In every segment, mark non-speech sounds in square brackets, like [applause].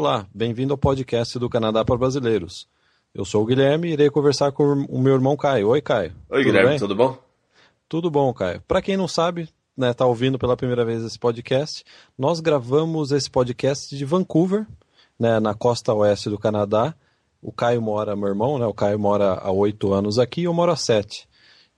Olá, bem-vindo ao podcast do Canadá para Brasileiros. Eu sou o Guilherme e irei conversar com o meu irmão Caio. Oi, Caio. Oi, tudo Guilherme, bem? tudo bom? Tudo bom, Caio. Para quem não sabe, né, tá ouvindo pela primeira vez esse podcast, nós gravamos esse podcast de Vancouver, né, na costa oeste do Canadá. O Caio mora, meu irmão, né, o Caio mora há oito anos aqui e eu moro há sete.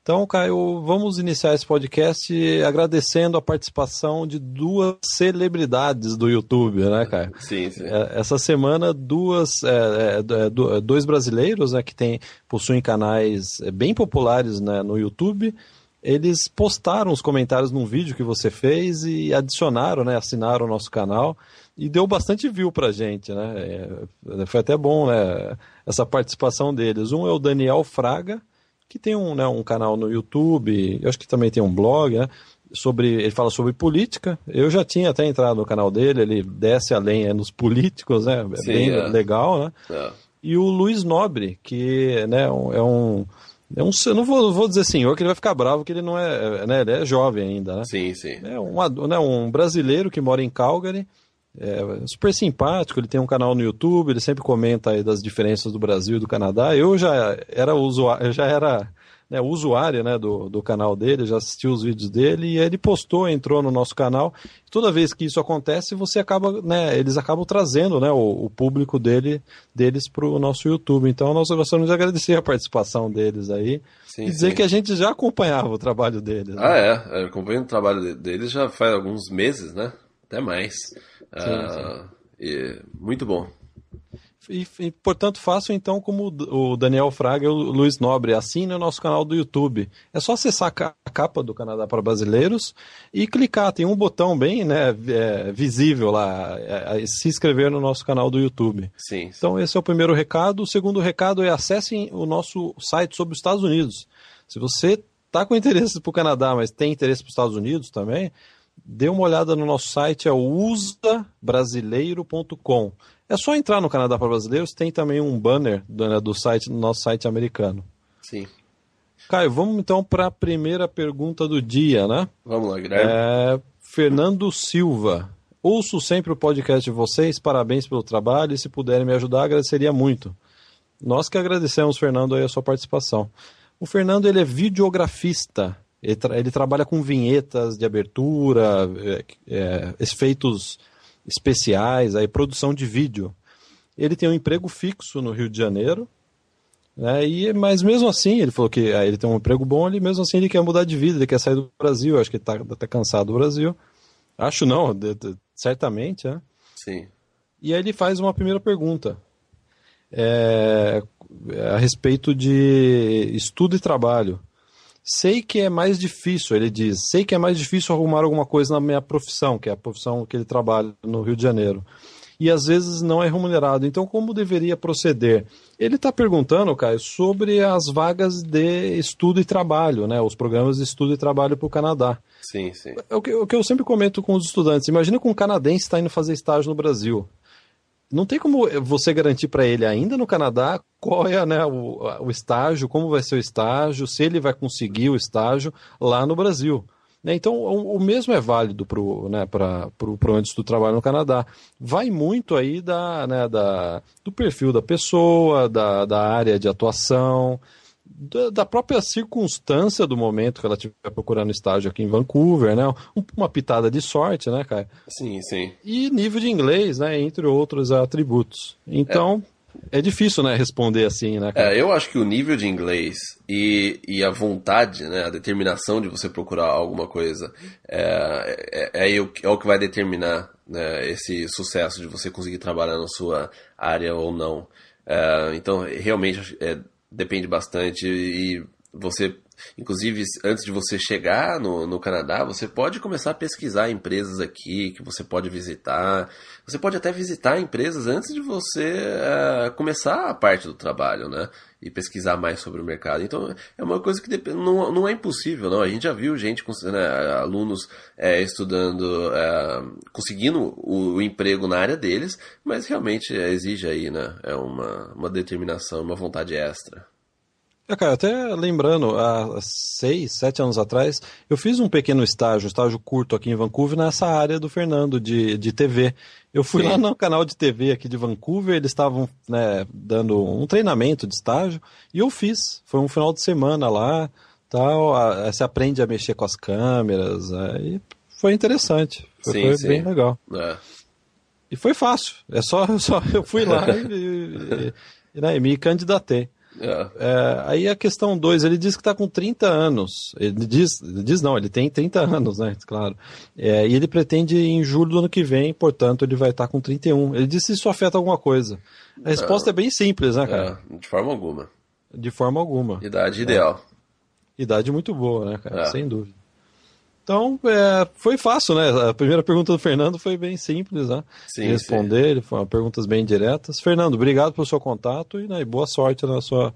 Então, Caio, vamos iniciar esse podcast agradecendo a participação de duas celebridades do YouTube, né, Caio? Sim, sim. É, essa semana, duas, é, é, é dois brasileiros né, que tem, possuem canais bem populares né, no YouTube, eles postaram os comentários num vídeo que você fez e adicionaram, né, assinaram o nosso canal e deu bastante view pra gente, né? Foi até bom, né, essa participação deles. Um é o Daniel Fraga, que tem um, né, um canal no YouTube, eu acho que também tem um blog, né? Sobre, ele fala sobre política. Eu já tinha até entrado no canal dele, ele desce além é, nos políticos, né? É Sim, bem é. legal, né? É. E o Luiz Nobre, que né, é um. É um, eu não vou, vou dizer senhor, que ele vai ficar bravo, que ele não é, né, ele é jovem ainda, né? Sim, sim. É um, né, um brasileiro que mora em Calgary, é super simpático, ele tem um canal no YouTube, ele sempre comenta aí das diferenças do Brasil e do Canadá. Eu já era usuário, já era né, usuário né, do, do canal dele, já assisti os vídeos dele e ele postou, entrou no nosso canal. Toda vez que isso acontece, você acaba, né, eles acabam trazendo né, o, o público dele, deles para o nosso YouTube. Então nós gostaríamos de agradecer a participação deles aí sim, e dizer sim. que a gente já acompanhava o trabalho deles. Né? Ah, é, eu acompanho o trabalho deles já faz alguns meses, né? Até mais. Uh, e, muito bom. E, e, portanto, façam então como o Daniel Fraga e o Luiz Nobre. Assine o nosso canal do YouTube. É só acessar a capa do Canadá para Brasileiros e clicar. Tem um botão bem né, é, visível lá. É, é, se inscrever no nosso canal do YouTube. Sim. Então, esse é o primeiro recado. O segundo recado é acessem o nosso site sobre os Estados Unidos. Se você está com interesse para o Canadá, mas tem interesse para os Estados Unidos também, dê uma olhada no nosso site, é o usabrasileiro.com. É só entrar no Canadá para Brasileiros, tem também um banner do, né, do site, do nosso site americano. Sim. Caio, vamos então para a primeira pergunta do dia, né? Vamos lá, Guilherme. É, Fernando Silva. Ouço sempre o podcast de vocês, parabéns pelo trabalho e se puderem me ajudar, agradeceria muito. Nós que agradecemos, Fernando, aí a sua participação. O Fernando ele é videografista ele, tra ele trabalha com vinhetas de abertura, é, é, efeitos especiais, aí, produção de vídeo. Ele tem um emprego fixo no Rio de Janeiro, né, e, mas mesmo assim, ele falou que ah, ele tem um emprego bom, ele mesmo assim ele quer mudar de vida, ele quer sair do Brasil, acho que ele está até cansado do Brasil. Acho não, de, de, certamente, né? Sim. E aí ele faz uma primeira pergunta. É, a respeito de estudo e trabalho. Sei que é mais difícil, ele diz, sei que é mais difícil arrumar alguma coisa na minha profissão, que é a profissão que ele trabalha no Rio de Janeiro. E às vezes não é remunerado. Então, como deveria proceder? Ele está perguntando, Caio, sobre as vagas de estudo e trabalho, né? Os programas de estudo e trabalho para o Canadá. Sim, sim. É o que, o que eu sempre comento com os estudantes. Imagina que um canadense está indo fazer estágio no Brasil não tem como você garantir para ele ainda no Canadá qual é né, o, o, estágio, como vai ser o estágio, se ele vai conseguir o estágio lá no Brasil. Né? Então, o, o, mesmo é válido para né, o antes do trabalho no Canadá. Vai muito aí da, né, da, do perfil da pessoa, da, da área de atuação da, própria circunstância do momento que ela estiver procurando estágio aqui em Vancouver, né? uma pitada de sorte, né, cara? Sim, sim. E nível de inglês, né? Entre outros atributos. Então, é, é difícil, né, responder assim, né, cara? É, eu acho que o nível de inglês e, e a vontade, né, a determinação de você procurar alguma coisa é, é, é, é o que vai determinar né, esse sucesso de você conseguir trabalhar na sua área ou não. É, então, realmente, é, depende bastante e você, inclusive, antes de você chegar no, no Canadá, você pode começar a pesquisar empresas aqui que você pode visitar. Você pode até visitar empresas antes de você uh, começar a parte do trabalho, né? E pesquisar mais sobre o mercado. Então, é uma coisa que depende, não, não é impossível, não. A gente já viu gente, né, alunos é, estudando, é, conseguindo o, o, emprego na área deles, mas realmente exige aí, né? É uma, uma determinação, uma vontade extra. É, cara, até lembrando, há seis, sete anos atrás, eu fiz um pequeno estágio, estágio curto aqui em Vancouver, nessa área do Fernando, de, de TV. Eu fui Sim. lá no canal de TV aqui de Vancouver, eles estavam né, dando um treinamento de estágio, e eu fiz. Foi um final de semana lá, tal, você aprende a mexer com as câmeras, e foi interessante. Foi, sim, foi sim. bem legal. É. E foi fácil. É só, [laughs] só eu fui lá e, e, e, né, e me candidatei. É. É, aí a questão 2, ele diz que está com 30 anos. Ele diz, ele diz não, ele tem 30 anos, né? Claro. É, e ele pretende em julho do ano que vem, portanto, ele vai estar tá com 31. Ele disse se isso afeta alguma coisa. A resposta é bem simples, né, cara? É, de forma alguma. De forma alguma. Idade ideal. Idade muito boa, né, cara? É. Sem dúvida. Então, é, foi fácil, né? A primeira pergunta do Fernando foi bem simples, né? Sim, de responder, sim. foram perguntas bem diretas. Fernando, obrigado pelo seu contato e, né, boa sorte na sua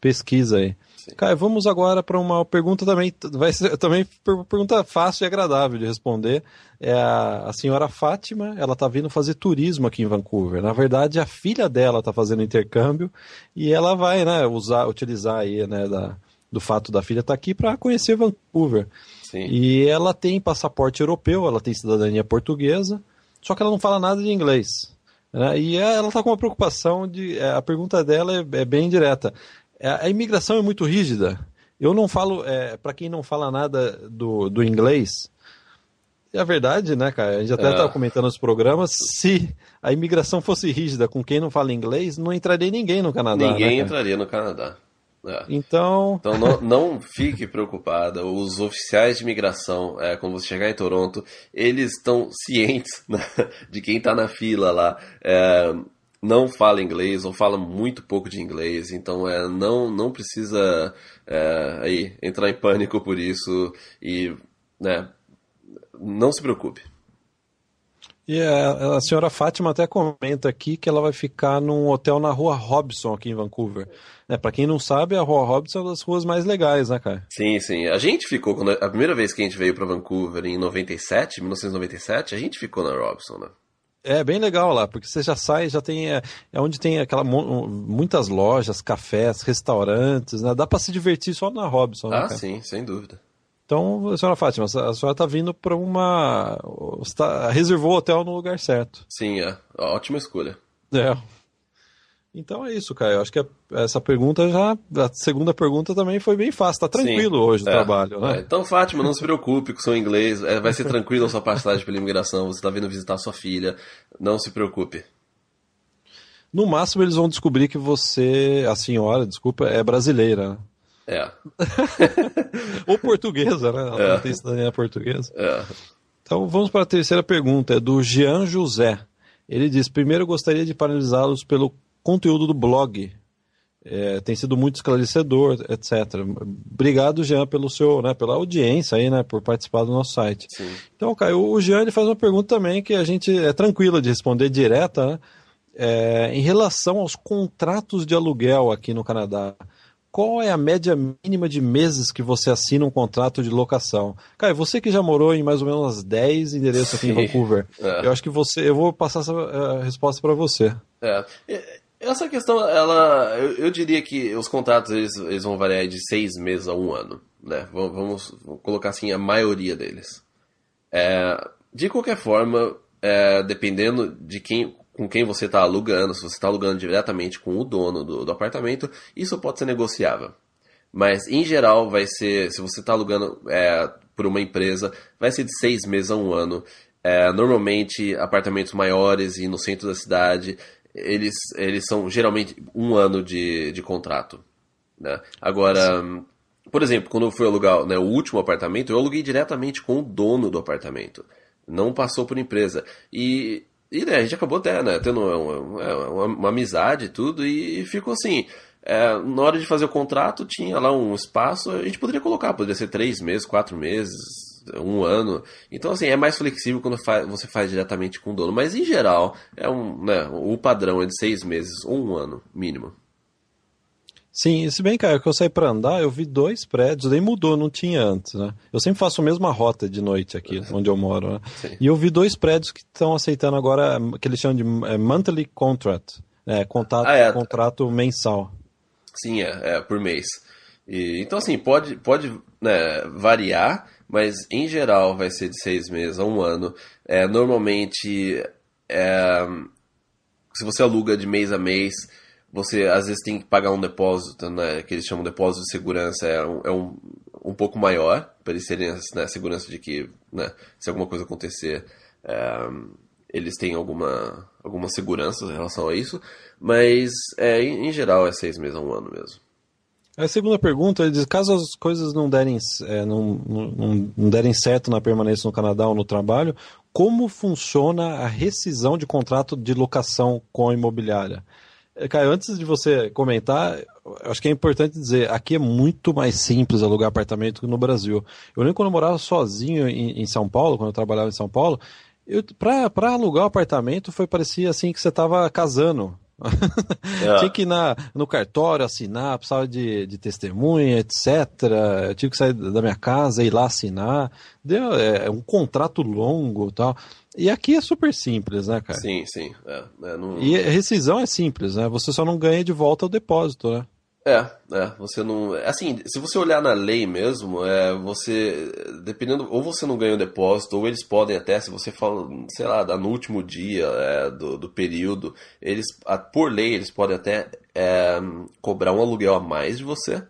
pesquisa aí. Sim. Caio, vamos agora para uma pergunta também, vai ser [laughs] também pergunta fácil e agradável de responder. É a, a senhora Fátima, ela está vindo fazer turismo aqui em Vancouver. Na verdade, a filha dela está fazendo intercâmbio e ela vai, né, usar, utilizar aí, né, da, do fato da filha estar tá aqui para conhecer Vancouver. Sim. E ela tem passaporte europeu, ela tem cidadania portuguesa, só que ela não fala nada de inglês. Né? E ela está com uma preocupação de. É, a pergunta dela é, é bem direta. É, a imigração é muito rígida. Eu não falo, é, para quem não fala nada do, do inglês, é a verdade, né, cara? A gente até estava é. comentando nos programas, se a imigração fosse rígida com quem não fala inglês, não entraria ninguém no Canadá. Ninguém né, entraria no Canadá. É. Então. Então não, não, fique preocupada. Os oficiais de imigração, é, quando você chegar em Toronto, eles estão cientes [laughs] né, de quem está na fila lá. É, não fala inglês ou fala muito pouco de inglês, então é, não, não precisa é, aí, entrar em pânico por isso e né, não se preocupe. E a, a, senhora Fátima até comenta aqui que ela vai ficar num hotel na rua Robson, aqui em Vancouver. É, para quem não sabe, a rua Robson é uma das ruas mais legais, né, cara? Sim, sim. A gente ficou, quando, a primeira vez que a gente veio para Vancouver, em 97, 1997, a gente ficou na Robson, né? É bem legal lá, porque você já sai, já tem. É, é onde tem aquela muitas lojas, cafés, restaurantes, né? Dá para se divertir só na Robson, né, Ah, sim, sem dúvida. Então, senhora Fátima, a senhora está vindo para uma. Está, reservou o hotel no lugar certo. Sim, é. Ótima escolha. É. Então é isso. Eu acho que essa pergunta já. A segunda pergunta também foi bem fácil. Tá tranquilo Sim, hoje o é, trabalho, né? É. Então, Fátima, não se preocupe com o seu inglês. É, vai ser tranquilo a sua passagem pela imigração. Você está vindo visitar sua filha. Não se preocupe. No máximo, eles vão descobrir que você, a senhora, desculpa, é brasileira. É. [laughs] Ou portuguesa, né? Ela é. tem cidadania portuguesa. É. Então vamos para a terceira pergunta, é do Jean José. Ele diz: primeiro gostaria de paralisá-los pelo conteúdo do blog. É, tem sido muito esclarecedor, etc. Obrigado, Jean, pelo seu, né, pela audiência aí, né, por participar do nosso site. Sim. Então, Caio, o Jean ele faz uma pergunta também que a gente é tranquila de responder direta, né, é, em relação aos contratos de aluguel aqui no Canadá qual é a média mínima de meses que você assina um contrato de locação? Caio, você que já morou em mais ou menos 10 endereços aqui Sim. em Vancouver, é. eu acho que você, eu vou passar essa uh, resposta para você. É. Essa questão, ela, eu, eu, diria que os contratos eles, eles vão variar de seis meses a um ano, né? Vamos, vamos colocar assim a maioria deles. É, de qualquer forma, é, dependendo de quem, com quem você está alugando, se você está alugando diretamente com o dono do, do, apartamento, isso pode ser negociável. Mas, em geral, vai ser, se você está alugando é, por uma empresa, vai ser de seis meses a um ano. É, normalmente, apartamentos maiores e no centro da cidade, eles, eles são geralmente um ano de, de contrato. Né? Agora, Sim. por exemplo, quando eu fui alugar né, o último apartamento, eu aluguei diretamente com o dono do apartamento. Não passou por empresa. E e né, a gente acabou até, né, tendo uma, uma, uma amizade e tudo, e ficou assim. É, na hora de fazer o contrato, tinha lá um espaço, a gente poderia colocar, poderia ser três meses, quatro meses, um ano. Então, assim, é mais flexível quando você faz diretamente com o dono. Mas, em geral, é um, né, o padrão é de seis meses ou um ano, mínimo. Sim, se bem, cara, que eu saí para andar, eu vi dois prédios, daí mudou, não tinha antes, né? Eu sempre faço a mesma rota de noite aqui, onde eu moro, né? E eu vi dois prédios que estão aceitando agora, que eles chamam de é, monthly contract, né? Contato, ah, é. contrato mensal. Sim, é, é por mês. E, então, assim, pode, pode né, variar, mas em geral vai ser de seis meses a um ano. É, normalmente, é, se você aluga de mês a mês, você às vezes tem que pagar um depósito, né, que eles chamam de depósito de segurança, é um, é um, um pouco maior, para eles terem né, segurança de que, né, se alguma coisa acontecer, é, eles têm alguma, alguma segurança em relação a isso, mas é, em, em geral é seis meses a um ano mesmo. A segunda pergunta, diz, caso as coisas não derem, é, não, não, não, derem certo na permanência no Canadá ou no trabalho, como funciona a rescisão de contrato de locação com a imobiliária? É, Caio, antes de você comentar, acho que é importante dizer, aqui é muito mais simples alugar apartamento que no Brasil. Eu lembro quando eu morava sozinho em, em São Paulo, quando eu trabalhava em São Paulo, para alugar um apartamento foi parecia assim que você estava casando. É. [laughs] Tinha que ir na, no cartório assinar, precisava de, de testemunha, etc. Eu tive que sair da minha casa e ir lá assinar. Deu, é, é um contrato longo tal. E aqui é super simples, né, cara? Sim, sim. É, é, não... E rescisão é simples, né? Você só não ganha de volta o depósito, né? É, é, você não. Assim, se você olhar na lei mesmo, é, você. Dependendo. Ou você não ganha o depósito, ou eles podem até, se você fala, sei lá, no último dia é, do, do período, eles. Por lei, eles podem até é, cobrar um aluguel a mais de você.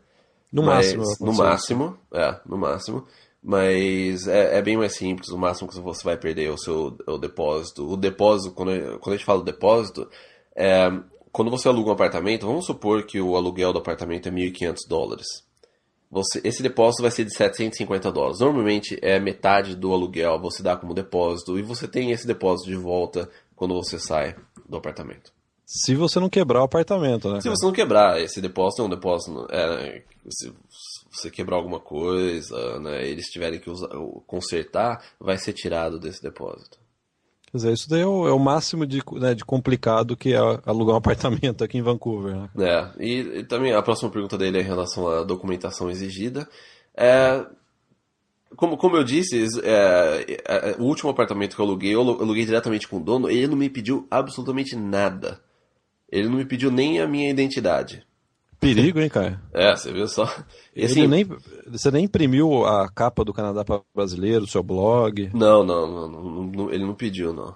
No mas, máximo. No máximo, é, no máximo. Mas é, é, bem mais simples, o máximo que você vai perder é o seu o depósito. O depósito, quando, quando a gente fala depósito, é, quando você aluga um apartamento, vamos supor que o aluguel do apartamento é 1.500 dólares. Você, esse depósito vai ser de 750 dólares. Normalmente é metade do aluguel você dá como depósito e você tem esse depósito de volta quando você sai do apartamento. Se você não quebrar o apartamento, né? Se você não quebrar, esse depósito é um depósito. É, se você quebrar alguma coisa, né, eles tiverem que usar, consertar, vai ser tirado desse depósito. Quer dizer, isso daí é o, é o máximo de, né, de complicado que é alugar um apartamento aqui em Vancouver. Né? É, e, e, também a próxima pergunta dele é em relação à documentação exigida. É, como, como eu disse, é, é, é, o último apartamento que eu aluguei, eu aluguei diretamente com o dono, ele não me pediu absolutamente nada. Ele não me pediu nem a minha identidade. Perigo, hein, cara? É, você viu só. E, assim, nem, você nem imprimiu a capa do Canadá para brasileiro, seu blog? Não não, não não, ele não pediu, não.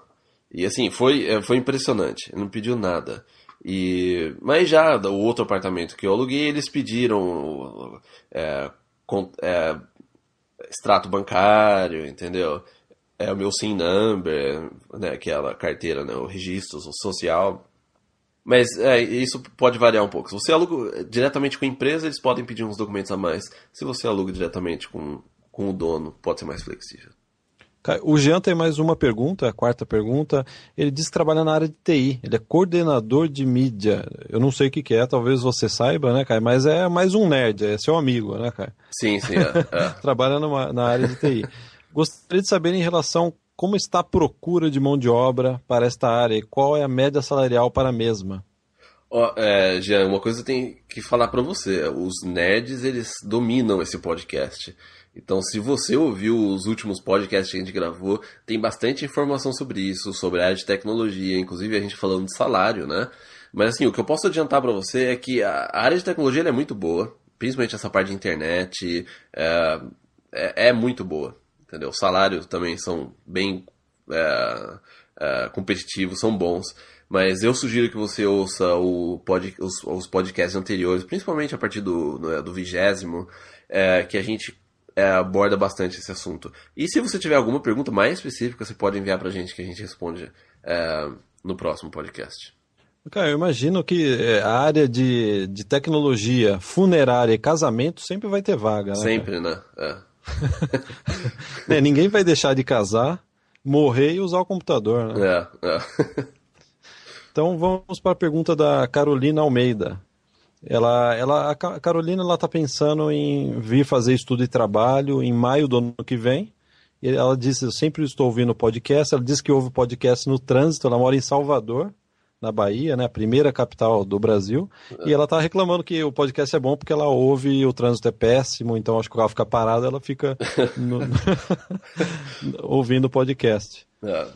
E assim, foi, é, foi impressionante. Ele não pediu nada. E, mas já o outro apartamento que eu aluguei, eles pediram é, com, é, extrato bancário, entendeu? É o meu SIM number, né, aquela carteira, né, o registro social. Mas é, isso pode variar um pouco. Se você aluga diretamente com a empresa, eles podem pedir uns documentos a mais. Se você aluga diretamente com, com o dono, pode ser mais flexível. O Jean tem mais uma pergunta, a quarta pergunta. Ele diz que trabalha na área de TI. Ele é coordenador de mídia. Eu não sei o que, que é, talvez você saiba, né, Caio? Mas é mais um nerd, é seu amigo, né, Caio? Sim, sim. É, é. [laughs] trabalha numa, na área de TI. Gostaria de saber em relação como está a procura de mão de obra para esta área e qual é a média salarial para a mesma? Oh, é, Jean, uma coisa eu tenho que falar para você. Os nerds, eles dominam esse podcast. Então, se você ouviu os últimos podcasts que a gente gravou, tem bastante informação sobre isso, sobre a área de tecnologia, inclusive a gente falando de salário, né? Mas assim, o que eu posso adiantar para você é que a área de tecnologia é muito boa, principalmente essa parte de internet, é, é, é muito boa entendeu? Os salários também são bem é, é, competitivos, são bons. Mas eu sugiro que você ouça pod, os, os, podcasts anteriores, principalmente a partir do, do vigésimo, é, que a gente é, aborda bastante esse assunto. E se você tiver alguma pergunta mais específica, você pode enviar pra gente que a gente responde é, no próximo podcast. Cara, eu imagino que é, a área de, de tecnologia, funerária e casamento sempre vai ter vaga, né? Sempre, né? É. [laughs] é, ninguém vai deixar de casar, morrer e usar o computador, né? É, é. [laughs] então vamos para a pergunta da Carolina Almeida. Ela, ela, a Carolina ela está pensando em vir fazer estudo e trabalho em maio do ano que vem. E ela disse: Eu sempre estou ouvindo podcast. Ela disse que ouve podcast no trânsito. Ela mora em Salvador na Bahia, né, a primeira capital do Brasil, é. e ela tá reclamando que o podcast é bom porque ela ouve e o trânsito é péssimo, então acho que o carro fica parado, ela fica [laughs] no... [laughs] ouvindo o podcast. É.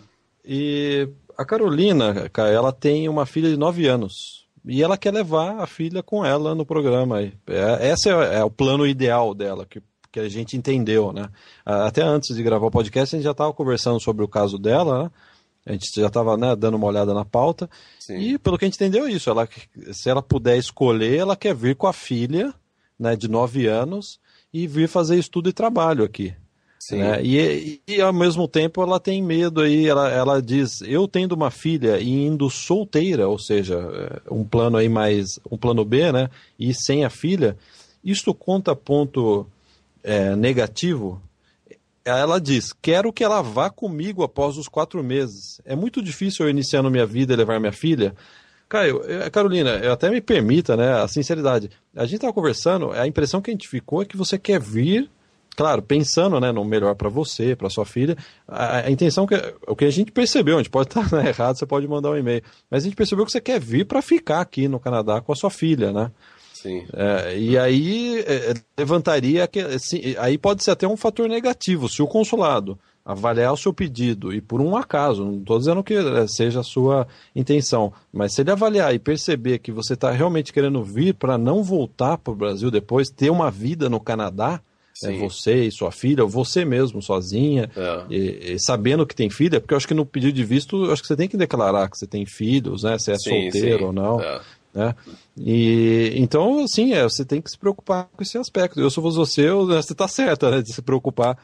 E a Carolina, ela tem uma filha de 9 anos. E ela quer levar a filha com ela no programa. É, esse é, é o plano ideal dela, que, que a gente entendeu, né? Até antes de gravar o podcast, a gente já estava conversando sobre o caso dela, né? A gente já estava né, dando uma olhada na pauta. Sim. E pelo que a gente entendeu é isso. Ela, se ela puder escolher, ela quer vir com a filha né, de 9 anos e vir fazer estudo e trabalho aqui. Né? E, e, ao mesmo tempo ela tem medo aí, ela, ela diz, eu tendo uma filha e indo solteira, ou seja, é, um plano aí mais, um plano B, né? E sem a filha, isto conta ponto é, negativo ela diz: Quero que ela vá comigo após os quatro meses. É muito difícil eu iniciando minha vida e levar minha filha. Caio, Carolina, eu até me permita, né, a sinceridade. A gente estava conversando, a impressão que a gente ficou é que você quer vir, claro, pensando né, no melhor para você, para sua filha. A, a, intenção, que o que a gente percebeu, a gente pode estar [laughs] né, errado, você pode mandar um e-mail, mas a gente percebeu que você quer vir para ficar aqui no Canadá com a sua filha, né? Sim. É, e aí é, levantaria que assim, aí pode ser até um fator negativo se o consulado avaliar o seu pedido e por um acaso, não estou dizendo que é, seja a sua intenção, mas se ele avaliar e perceber que você está realmente querendo vir para não voltar para o Brasil depois, ter uma vida no Canadá, é você e sua filha, ou você mesmo sozinha, é. e, e, sabendo que tem filha, porque eu acho que no pedido de visto, acho que você tem que declarar que você tem filhos, né? Se é sim, solteiro sim. ou não. É. Né? E, então, sim, é, você tem que se preocupar com esse aspecto. Eu, fosse você, eu, você está certa né, de se preocupar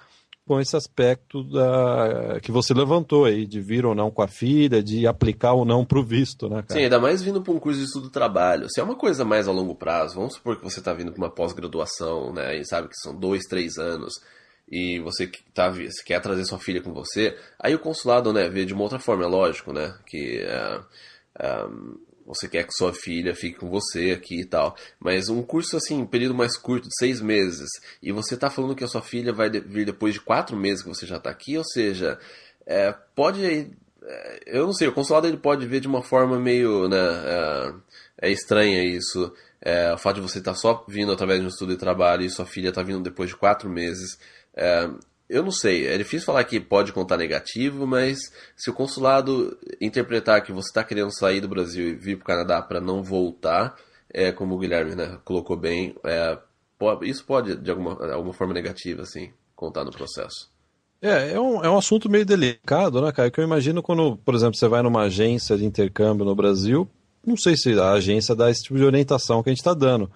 com esse aspecto da, que você levantou aí, de vir ou não com a filha, de aplicar ou não para o visto, né, cara? Sim, ainda mais vindo para um curso de estudo trabalho. Se é uma coisa mais a longo prazo, vamos supor que você está vindo para uma pós-graduação, né, e sabe que são dois, três anos, e você, tá, quer trazer sua filha com você, aí o consulado, né, vê de uma outra forma, é lógico, né, que... Uh, um, você quer que sua filha fique com você aqui e tal. Mas um curso assim, um período mais curto, de seis meses, e você está falando que a sua filha vai vir depois de quatro meses que você já está aqui, ou seja, é, pode. É, eu não sei, o consulado ele pode ver de uma forma meio. Né, é, é estranha isso. É, o fato de você estar tá só vindo através de um estudo de trabalho e sua filha está vindo depois de quatro meses. Eu não sei, é difícil falar que pode contar negativo, mas se o consulado interpretar que você está querendo sair do Brasil e vir para o Canadá para não voltar, é, como o Guilherme né, colocou bem, é, isso pode, de alguma, alguma forma negativa, assim, contar no processo. É, é um, é um assunto meio delicado, né, cara? Que eu imagino quando, por exemplo, você vai numa agência de intercâmbio no Brasil, não sei se a agência dá esse tipo de orientação que a gente está dando.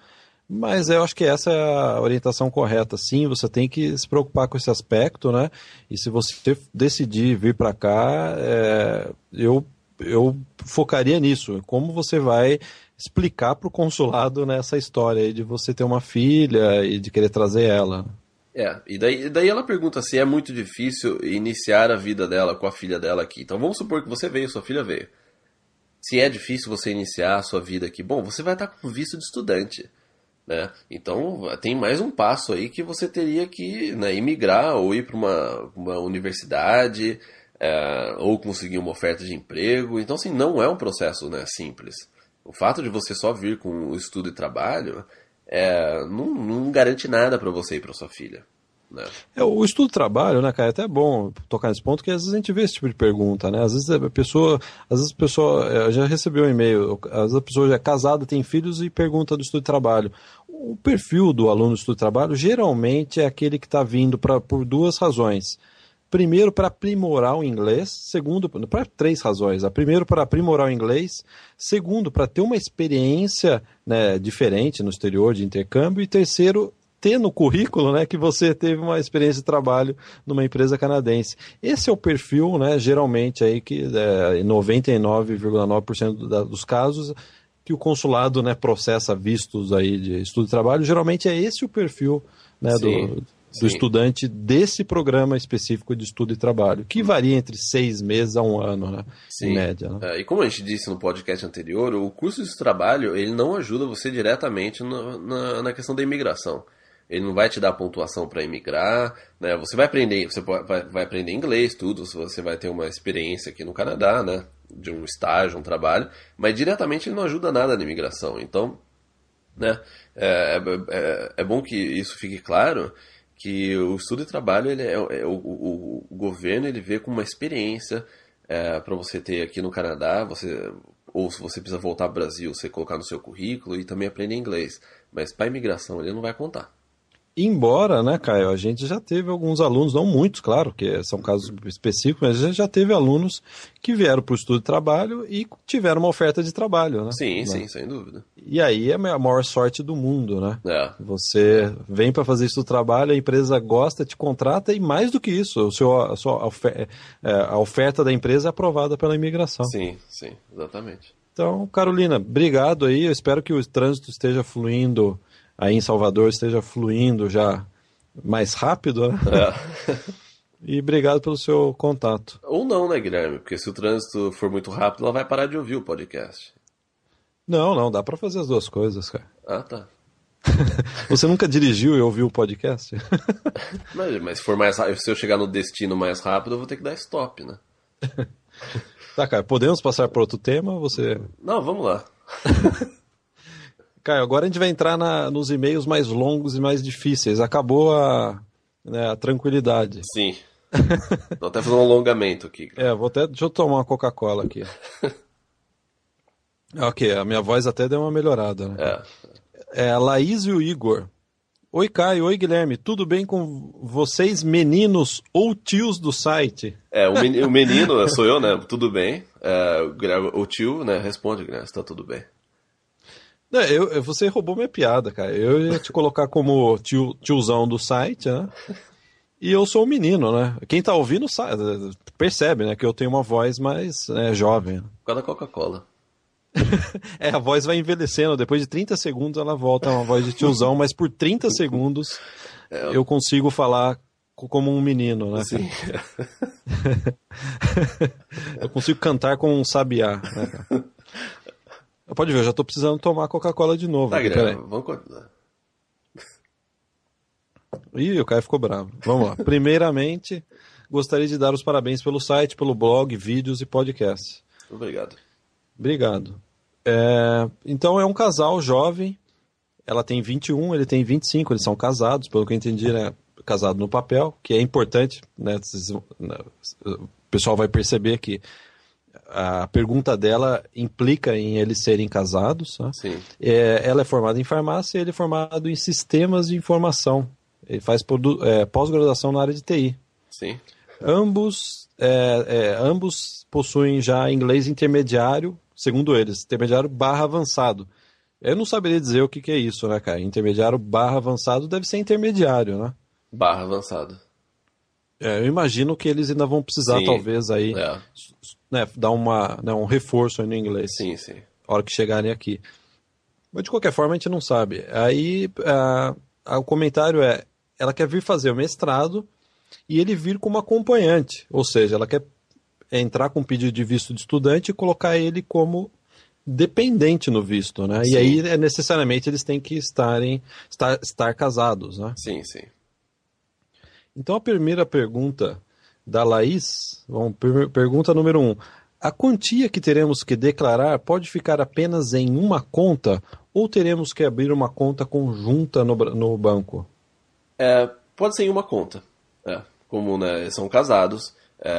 Mas eu acho que essa é a orientação correta. Sim, você tem que se preocupar com esse aspecto, né? E se você decidir vir para cá, é, eu, eu focaria nisso. Como você vai explicar para o consulado nessa história de você ter uma filha e de querer trazer ela. É, e daí, daí ela pergunta se é muito difícil iniciar a vida dela com a filha dela aqui. Então vamos supor que você veio, sua filha veio. Se é difícil você iniciar a sua vida aqui, bom, você vai estar com visto de estudante. Né? Então tem mais um passo aí que você teria que né, imigrar ou ir para uma, uma universidade é, ou conseguir uma oferta de emprego. Então, assim, não é um processo né, simples. O fato de você só vir com o estudo e trabalho é, não, não garante nada para você e para sua filha. É, o estudo trabalho, né, cara, é até bom tocar nesse ponto, que às vezes a gente vê esse tipo de pergunta, né? Às vezes a pessoa, às vezes a pessoa é, já recebeu um e-mail, às vezes a pessoa já é casada, tem filhos e pergunta do estudo de trabalho. O perfil do aluno do estudo de trabalho geralmente é aquele que está vindo pra, por duas razões. Primeiro, para aprimorar o inglês. Segundo, para três razões. A primeiro, para aprimorar o inglês. Segundo, para ter uma experiência né, diferente no exterior de intercâmbio. E terceiro, ter no currículo né, que você teve uma experiência de trabalho numa empresa canadense. Esse é o perfil, né, geralmente, aí que é, 99,9% dos casos que o consulado né, processa vistos aí de estudo de trabalho. Geralmente é esse o perfil né, do, do estudante desse programa específico de estudo e trabalho, que varia entre seis meses a um ano, né, Sim. em média. Né? É, e como a gente disse no podcast anterior, o curso de trabalho ele não ajuda você diretamente no, na, na questão da imigração. Ele não vai te dar pontuação para emigrar, né? Você vai aprender, você vai, aprender inglês, tudo, você vai ter uma experiência aqui no Canadá, né? De um estágio, um trabalho, mas diretamente ele não ajuda nada na imigração. Então, né? É, é, é, é bom que isso fique claro que o estudo e trabalho ele é, é o, o, o, governo ele vê como uma experiência é, para você ter aqui no Canadá você ou se você precisa voltar ao Brasil, você colocar no seu currículo e também aprender inglês. Mas para imigração ele não vai contar. Embora, né, Caio, a gente já teve alguns alunos, não muitos, claro, que são casos específicos, mas a gente já teve alunos que vieram para o estudo de trabalho e tiveram uma oferta de trabalho, né? Sim, né? sim, sem dúvida. E aí é a maior sorte do mundo, né? É. Você vem para fazer isso do trabalho, a empresa gosta, te contrata e mais do que isso, o seu, a, sua oferta, é, a oferta da empresa é aprovada pela imigração. Sim, sim, exatamente. Então, Carolina, obrigado aí. Eu espero que o trânsito esteja fluindo aí em Salvador esteja fluindo já mais rápido, né? É. [laughs] E obrigado pelo seu contato. Ou não, né, Guilherme? Porque se o trânsito for muito rápido, ela vai parar de ouvir o podcast. Não, não, dá para fazer as duas coisas, cara. Ah, tá. [laughs] Você nunca dirigiu e ouviu o podcast? [laughs] mas, mas se for mais rápido, se eu chegar no destino mais rápido, eu vou ter que dar stop, né? tá, cara, podemos passar para outro tema? Você. Não, vamos lá. Caio, agora a gente vai entrar na, nos e-mails mais longos e mais difíceis. Acabou a, né, a tranquilidade. Sim. [laughs] Vou até fazer um alongamento aqui. É, vou até. Deixa eu tomar uma Coca-Cola aqui. [laughs] ok, a minha voz até deu uma melhorada, né? É. É a Laís e o Igor. Oi, Caio. Oi, Guilherme. Tudo bem com vocês, meninos ou tios do site? É, o menino, o menino [laughs] sou eu, né? Tudo bem. É, o tio, né? Responde, Guilherme, está tudo bem. Não, eu, você roubou minha piada, cara. Eu ia te colocar como tio, tiozão do site, né? E eu sou um menino, né? Quem tá ouvindo sabe, percebe, né? Que eu tenho uma voz mais né, jovem. Por causa da Coca-Cola. [laughs] é, a voz vai envelhecendo. Depois de 30 segundos ela volta a uma voz de tiozão, mas por 30 segundos é, eu... eu consigo falar como um menino, né? Sim. [laughs] eu consigo cantar com um sabiá, né? [laughs] Pode ver, eu já tô precisando tomar Coca-Cola de novo. Tá, Guilherme, vamos continuar. [laughs] Ih, o Caio ficou bravo. Vamos lá. Primeiramente, gostaria de dar os parabéns pelo site, pelo blog, vídeos e podcasts. Obrigado. Obrigado. É, então é um casal jovem, ela tem 21, ele tem 25, eles são casados, pelo que eu entendi, né? Casado no papel, que é importante, né? né o pessoal vai perceber que a pergunta dela implica em eles serem casados. Né? Sim. É, ela é formada em farmácia e ele é formado em sistemas de informação. Ele faz é, pós-graduação na área de TI. Sim. Ambos, é, é, ambos possuem já inglês intermediário, segundo eles, intermediário barra avançado. Eu não saberia dizer o que, que é isso, né, cara? Intermediário barra avançado deve ser intermediário, né? Barra avançado. É, eu imagino que eles ainda vão precisar, sim, talvez, aí é. Né, dar uma, né, um reforço aí no inglês. Sim, sim. A hora que chegarem aqui. Mas de qualquer forma a gente não sabe. Aí o comentário é: ela quer vir fazer o mestrado e ele vir como acompanhante. Ou seja, ela quer entrar com pedido de visto de estudante e colocar ele como dependente no visto, né? Sim. E aí é, necessariamente eles têm que estarem estar, estar casados, né? Sim, sim. Então a primeira pergunta da Laís, vamos, pergunta número um. A quantia que teremos que declarar pode ficar apenas em uma conta ou teremos que abrir uma conta conjunta no, no banco? É, pode ser em uma conta. É, como né, são casados, é,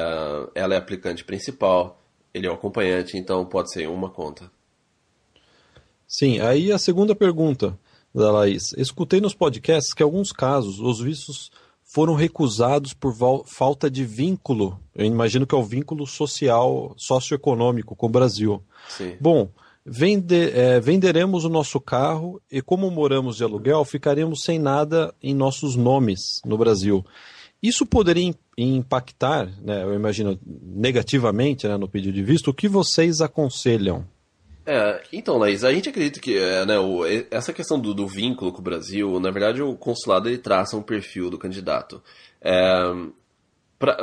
ela é aplicante principal, ele é o acompanhante, então pode ser em uma conta. Sim, aí a segunda pergunta da Laís. Escutei nos podcasts que alguns casos os vistos foram recusados por falta de vínculo. Eu imagino que é o vínculo social, socioeconômico com o Brasil. Sim. Bom, vende, é, venderemos o nosso carro e, como moramos de aluguel, ficaremos sem nada em nossos nomes no Brasil. Isso poderia impactar, né, eu imagino, negativamente né, no pedido de visto. O que vocês aconselham? É, então, Laís, a gente acredita que é, né, o, essa questão do, do, vínculo com o Brasil, na verdade, o consulado ele traça um perfil do candidato. É, pra,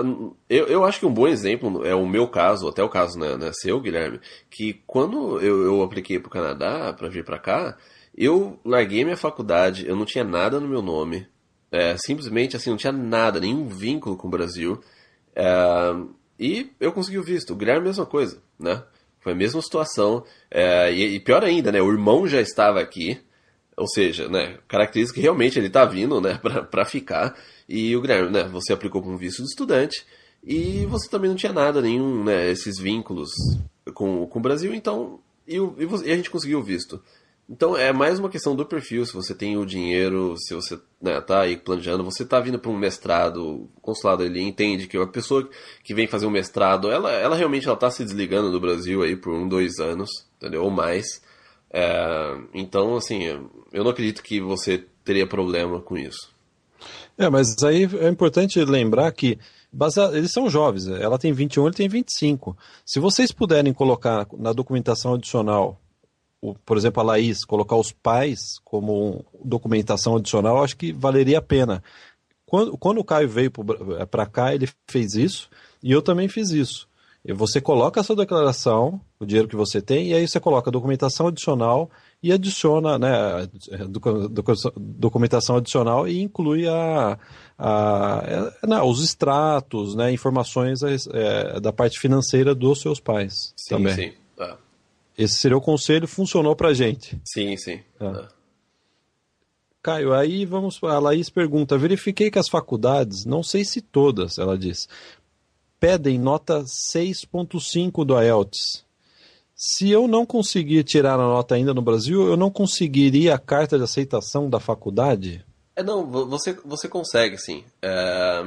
eu, eu acho que um bom exemplo é o meu caso, até o caso né, né seu, Guilherme, que quando eu, eu apliquei para o Canadá, para vir para cá, eu larguei minha faculdade, eu não tinha nada no meu nome, é, simplesmente assim, não tinha nada, nenhum vínculo com o Brasil, é, e eu consegui o visto. O Guilherme, mesma coisa, né? Foi a mesma situação. É, e, e, pior ainda, né? O irmão já estava aqui. Ou seja, né? Característica que realmente ele está vindo, né? [laughs] Para ficar. E o Guilherme, né? Você aplicou com um visto de estudante. E você também não tinha nada, nenhum, né? Esses vínculos com, com o Brasil, então. E, e, a gente conseguiu o visto. Então é mais uma questão do perfil, se você tem o dinheiro, se você né, tá aí planejando, você tá vindo para um mestrado, o consulado ele entende que a pessoa que vem fazer um mestrado, ela, ela realmente ela tá se desligando do Brasil aí por um, dois anos, entendeu? Ou mais. É, então, assim, eu não acredito que você teria problema com isso. É, mas aí é importante lembrar que baseado, eles são jovens, ela tem 21, ele tem 25. Se vocês puderem colocar na documentação adicional por exemplo, a Laís, colocar os pais como documentação adicional, acho que valeria a pena. Quando, quando o Caio veio para cá, ele fez isso, e eu também fiz isso. E você coloca a sua declaração, o dinheiro que você tem, e aí você coloca a documentação adicional e adiciona, né, documentação adicional e inclui a, a, a não, os extratos, né, informações é, da parte financeira dos seus pais. Sim, também. sim. É. Esse seria o conselho, funcionou pra gente. Sim, sim. É. Caio, aí vamos. A Laís pergunta: verifiquei que as faculdades, não sei se todas, ela diz, pedem nota 6,5 do IELTS. Se eu não conseguir tirar a nota ainda no Brasil, eu não conseguiria a carta de aceitação da faculdade? É, não, você, você consegue, sim. É,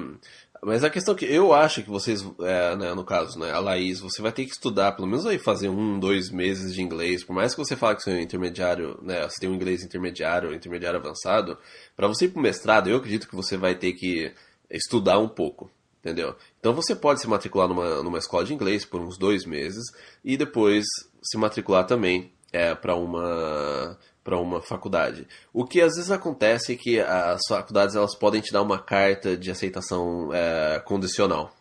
mas a questão é que eu acho que vocês, é, né, no caso, né, a Laís, você vai ter que estudar, pelo menos aí fazer um, dois meses de inglês, por mais que você fale que você é intermediário, né, você tem um inglês intermediário, intermediário avançado, para você ir para o mestrado, eu acredito que você vai ter que estudar um pouco, entendeu? Então você pode se matricular numa, numa escola de inglês por uns dois meses e depois se matricular também é, para uma para uma faculdade. O que às vezes acontece é que as faculdades elas podem te dar uma carta de aceitação é, condicional.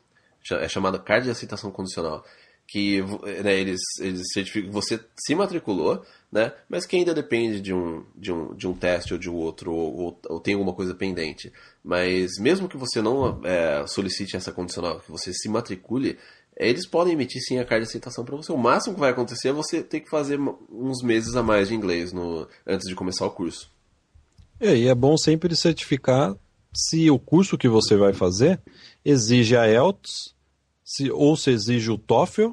É chamada carta de aceitação condicional. Que né, eles, eles certificam que você se matriculou, né, mas que ainda depende de um, de um, de um teste ou de outro, ou, ou, ou tem alguma coisa pendente. Mas mesmo que você não é, solicite essa condicional, que você se matricule, eles podem emitir sim a carta de aceitação para você. O máximo que vai acontecer é você ter que fazer uns meses a mais de inglês no, antes de começar o curso. É, e é bom sempre certificar se o curso que você vai fazer exige a ELTS, se, ou se exige o TOEFL,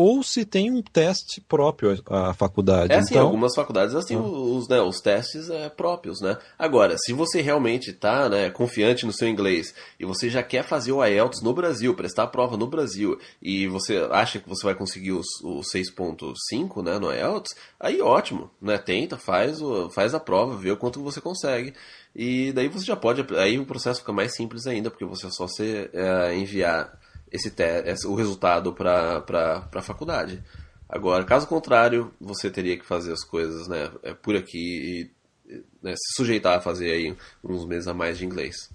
ou se tem um teste próprio à faculdade. É assim, então... algumas faculdades têm ah. os, né, os testes é, próprios, né? Agora, se você realmente está né, confiante no seu inglês e você já quer fazer o IELTS no Brasil, prestar a prova no Brasil, e você acha que você vai conseguir os, o 6.5 né, no IELTS, aí ótimo, né? Tenta, faz, o, faz a prova, vê o quanto você consegue. E daí você já pode. Aí o processo fica mais simples ainda, porque você é só se é, enviar esse, o resultado para a faculdade. Agora, caso contrário, você teria que fazer as coisas né, é, por aqui e né, se sujeitar a fazer aí uns meses a mais de inglês.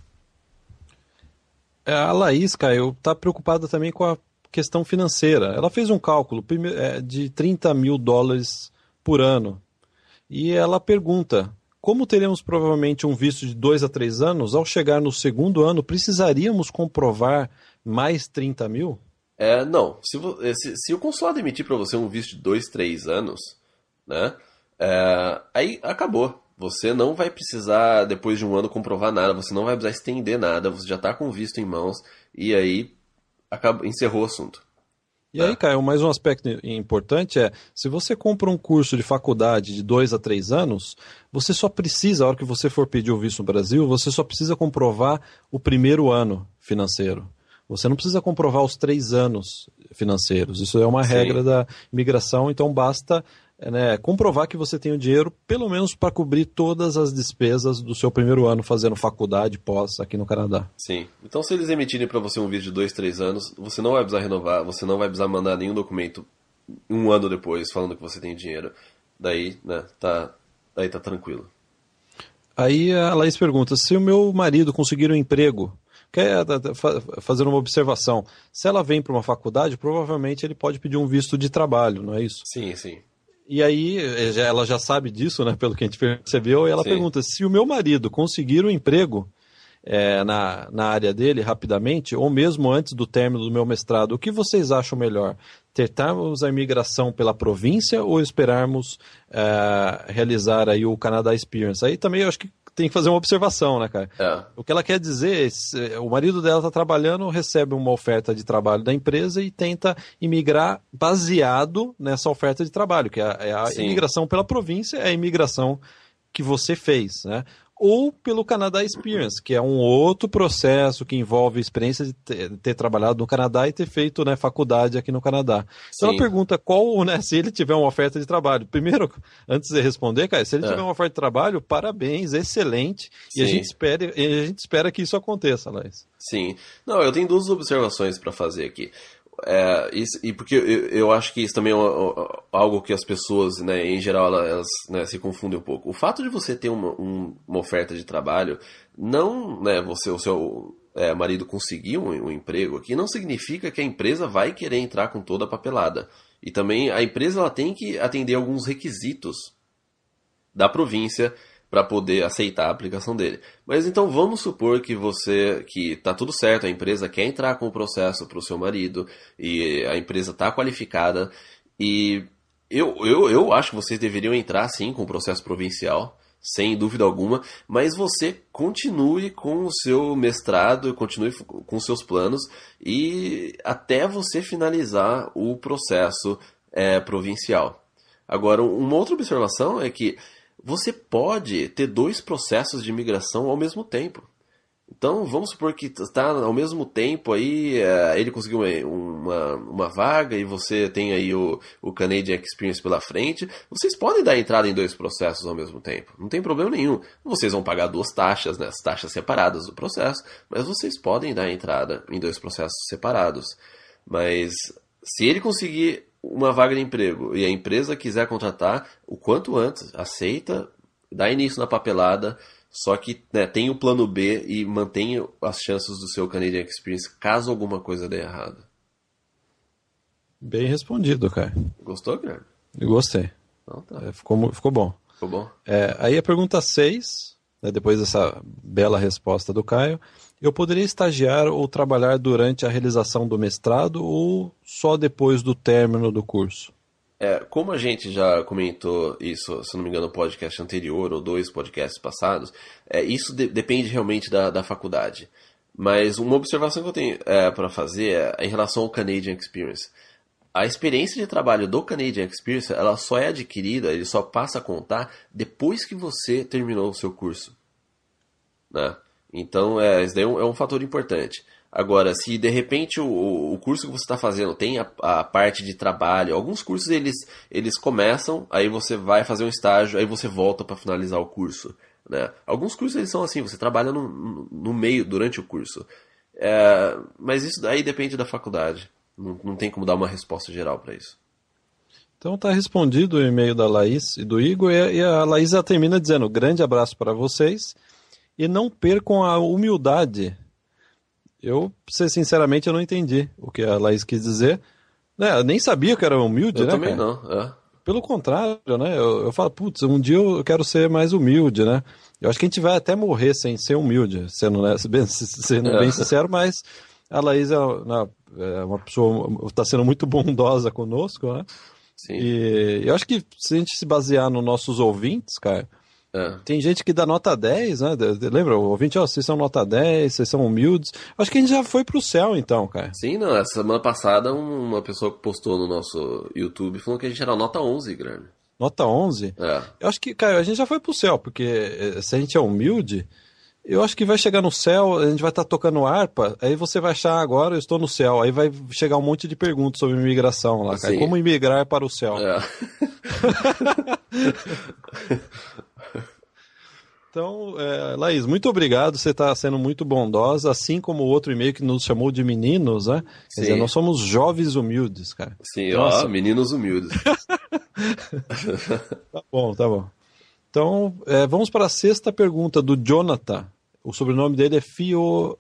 É, a Laís, Caio, está preocupada também com a questão financeira. Ela fez um cálculo é, de 30 mil dólares por ano. E ela pergunta: como teremos provavelmente um visto de dois a três anos, ao chegar no segundo ano, precisaríamos comprovar mais 30 mil? É, não. Se, eh, se, se o consulado emitir para você um visto de 2, 3 anos, né? É, aí acabou. Você não vai precisar, depois de um ano, comprovar nada, você não vai precisar estender nada, você já está com o visto em mãos, e aí acabou, encerrou o assunto. E aí, Caio, mais um aspecto importante é, se você compra um curso de faculdade de dois a três anos, você só precisa, a hora que você for pedir o visto no Brasil, você só precisa comprovar o primeiro ano financeiro. Você não precisa comprovar os três anos financeiros. Isso é uma Sim. regra da imigração, então basta né, comprovar que você tem o dinheiro, pelo menos para cobrir todas as despesas do seu primeiro ano fazendo faculdade pós aqui no Canadá. Sim. Então, se eles emitirem para você um vídeo de dois, três anos, você não vai precisar renovar, você não vai precisar mandar nenhum documento um ano depois falando que você tem dinheiro. Daí, né, tá, daí tá tranquilo. Aí a Laís pergunta: se o meu marido conseguir um emprego quer fazer uma observação. Se ela vem para uma faculdade, provavelmente ele pode pedir um visto de trabalho, não é isso? Sim, sim. E aí, ela já sabe disso, né, pelo que a gente percebeu, e ela sim. pergunta: se o meu marido conseguir um emprego é, na, na área dele rapidamente, ou mesmo antes do término do meu mestrado, o que vocês acham melhor? Tentarmos a imigração pela província ou esperarmos é, realizar aí o Canadá Experience? Aí também eu acho que tem que fazer uma observação, né, cara? É. O que ela quer dizer, é, o marido dela está trabalhando, recebe uma oferta de trabalho da empresa e tenta imigrar baseado nessa oferta de trabalho, que é a, é a imigração pela província, é a imigração que você fez, né? Ou pelo Canadá Experience, que é um outro processo que envolve a experiência de ter, ter trabalhado no Canadá e ter feito né, faculdade aqui no Canadá. Então ela pergunta qual, né, se ele tiver uma oferta de trabalho. Primeiro, antes de responder, cara, se ele é. tiver uma oferta de trabalho, parabéns, excelente. Sim. E a gente, espera, a gente espera que isso aconteça, Laís. Sim. Não, eu tenho duas observações para fazer aqui. É, isso, e porque eu, eu, acho que isso também é algo que as pessoas, né, em geral, elas né, se confundem um pouco. O fato de você ter uma, um, uma oferta de trabalho, não né, você, o seu é, marido conseguir um, um emprego aqui, não significa que a empresa vai querer entrar com toda a papelada. E também a empresa ela tem que atender alguns requisitos da província para poder aceitar a aplicação dele. Mas então vamos supor que você que tá tudo certo, a empresa quer entrar com o processo para o seu marido e a empresa está qualificada e eu, eu, eu acho que vocês deveriam entrar sim com o processo provincial, sem dúvida alguma, mas você continue com o seu mestrado, continue com seus planos e até você finalizar o processo é, provincial. Agora, uma outra observação é que você pode ter dois processos de imigração ao mesmo tempo. Então, vamos supor que está ao mesmo tempo aí, é, ele conseguiu uma, uma, uma, vaga e você tem aí o, o Canadian Experience pela frente. Vocês podem dar entrada em dois processos ao mesmo tempo. Não tem problema nenhum. Vocês vão pagar duas taxas, né, as taxas separadas do processo, mas vocês podem dar entrada em dois processos separados. Mas se ele conseguir uma vaga de emprego e a empresa quiser contratar, o quanto antes, aceita, dá início na papelada, só que né, tem o plano B e mantém as chances do seu Canadian Experience caso alguma coisa dê errado. Bem respondido, cara. Gostou, Guilherme? Eu gostei. Então, tá. é, ficou, ficou bom. Ficou bom. É, aí a pergunta 6, né, depois dessa bela resposta do Caio, eu poderia estagiar ou trabalhar durante a realização do mestrado ou só depois do término do curso? É, como a gente já comentou isso, se não me engano, no podcast anterior ou dois podcasts passados, é, isso de, depende realmente da, da faculdade. Mas uma observação que eu tenho é, para fazer é em relação ao Canadian Experience. A experiência de trabalho do Canadian Experience, ela só é adquirida, ele só passa a contar depois que você terminou o seu curso. Né? Então, é, isso daí é um, é um fator importante. Agora, se de repente o, o curso que você está fazendo tem a, a, parte de trabalho, alguns cursos eles, eles começam, aí você vai fazer um estágio, aí você volta para finalizar o curso. Né? Alguns cursos eles são assim, você trabalha no, no meio, durante o curso. É, mas isso daí depende da faculdade. Não, não tem como dar uma resposta geral para isso. Então está respondido o e-mail da Laís e do Igor, e a Laís termina dizendo: grande abraço para vocês e não percam a humildade. Eu, ser sinceramente, eu não entendi o que a Laís quis dizer. Né, eu nem sabia que era humilde, eu né? também cara? não, é. Pelo contrário, né? Eu, eu falo, putz, um dia eu quero ser mais humilde, né? Eu acho que a gente vai até morrer sem ser humilde, sendo, né, [laughs] bem, sendo é. bem sincero, mas a Laís é, né, é uma pessoa, está sendo muito bondosa conosco, né? Sim. E eu acho que se a gente se basear nos nossos ouvintes, cara, é. Tem gente que dá nota 10, né? Lembra? O ouvinte, ó, vocês são nota 10, vocês são humildes. Acho que a gente já foi pro céu, então, cara. Sim, não. Essa semana passada, uma pessoa postou no nosso YouTube falou que a gente era nota 11, grande. Nota 11? É. Eu acho que, cara, a gente já foi pro céu, porque eh, se a gente é humilde, eu acho que vai chegar no céu, a gente vai estar tá tocando harpa, aí você vai achar agora, eu estou no céu. Aí vai chegar um monte de perguntas sobre imigração lá, cara. Como imigrar para o céu? É. [laughs] [laughs] Então, é, Laís, muito obrigado. Você está sendo muito bondosa, assim como o outro e-mail que nos chamou de meninos, né? Quer dizer, nós somos jovens humildes, cara. Sim, Nossa. ó, meninos humildes. [laughs] [laughs] tá bom, tá bom. Então, é, vamos para a sexta pergunta do Jonathan. O sobrenome dele é Fiorenzano.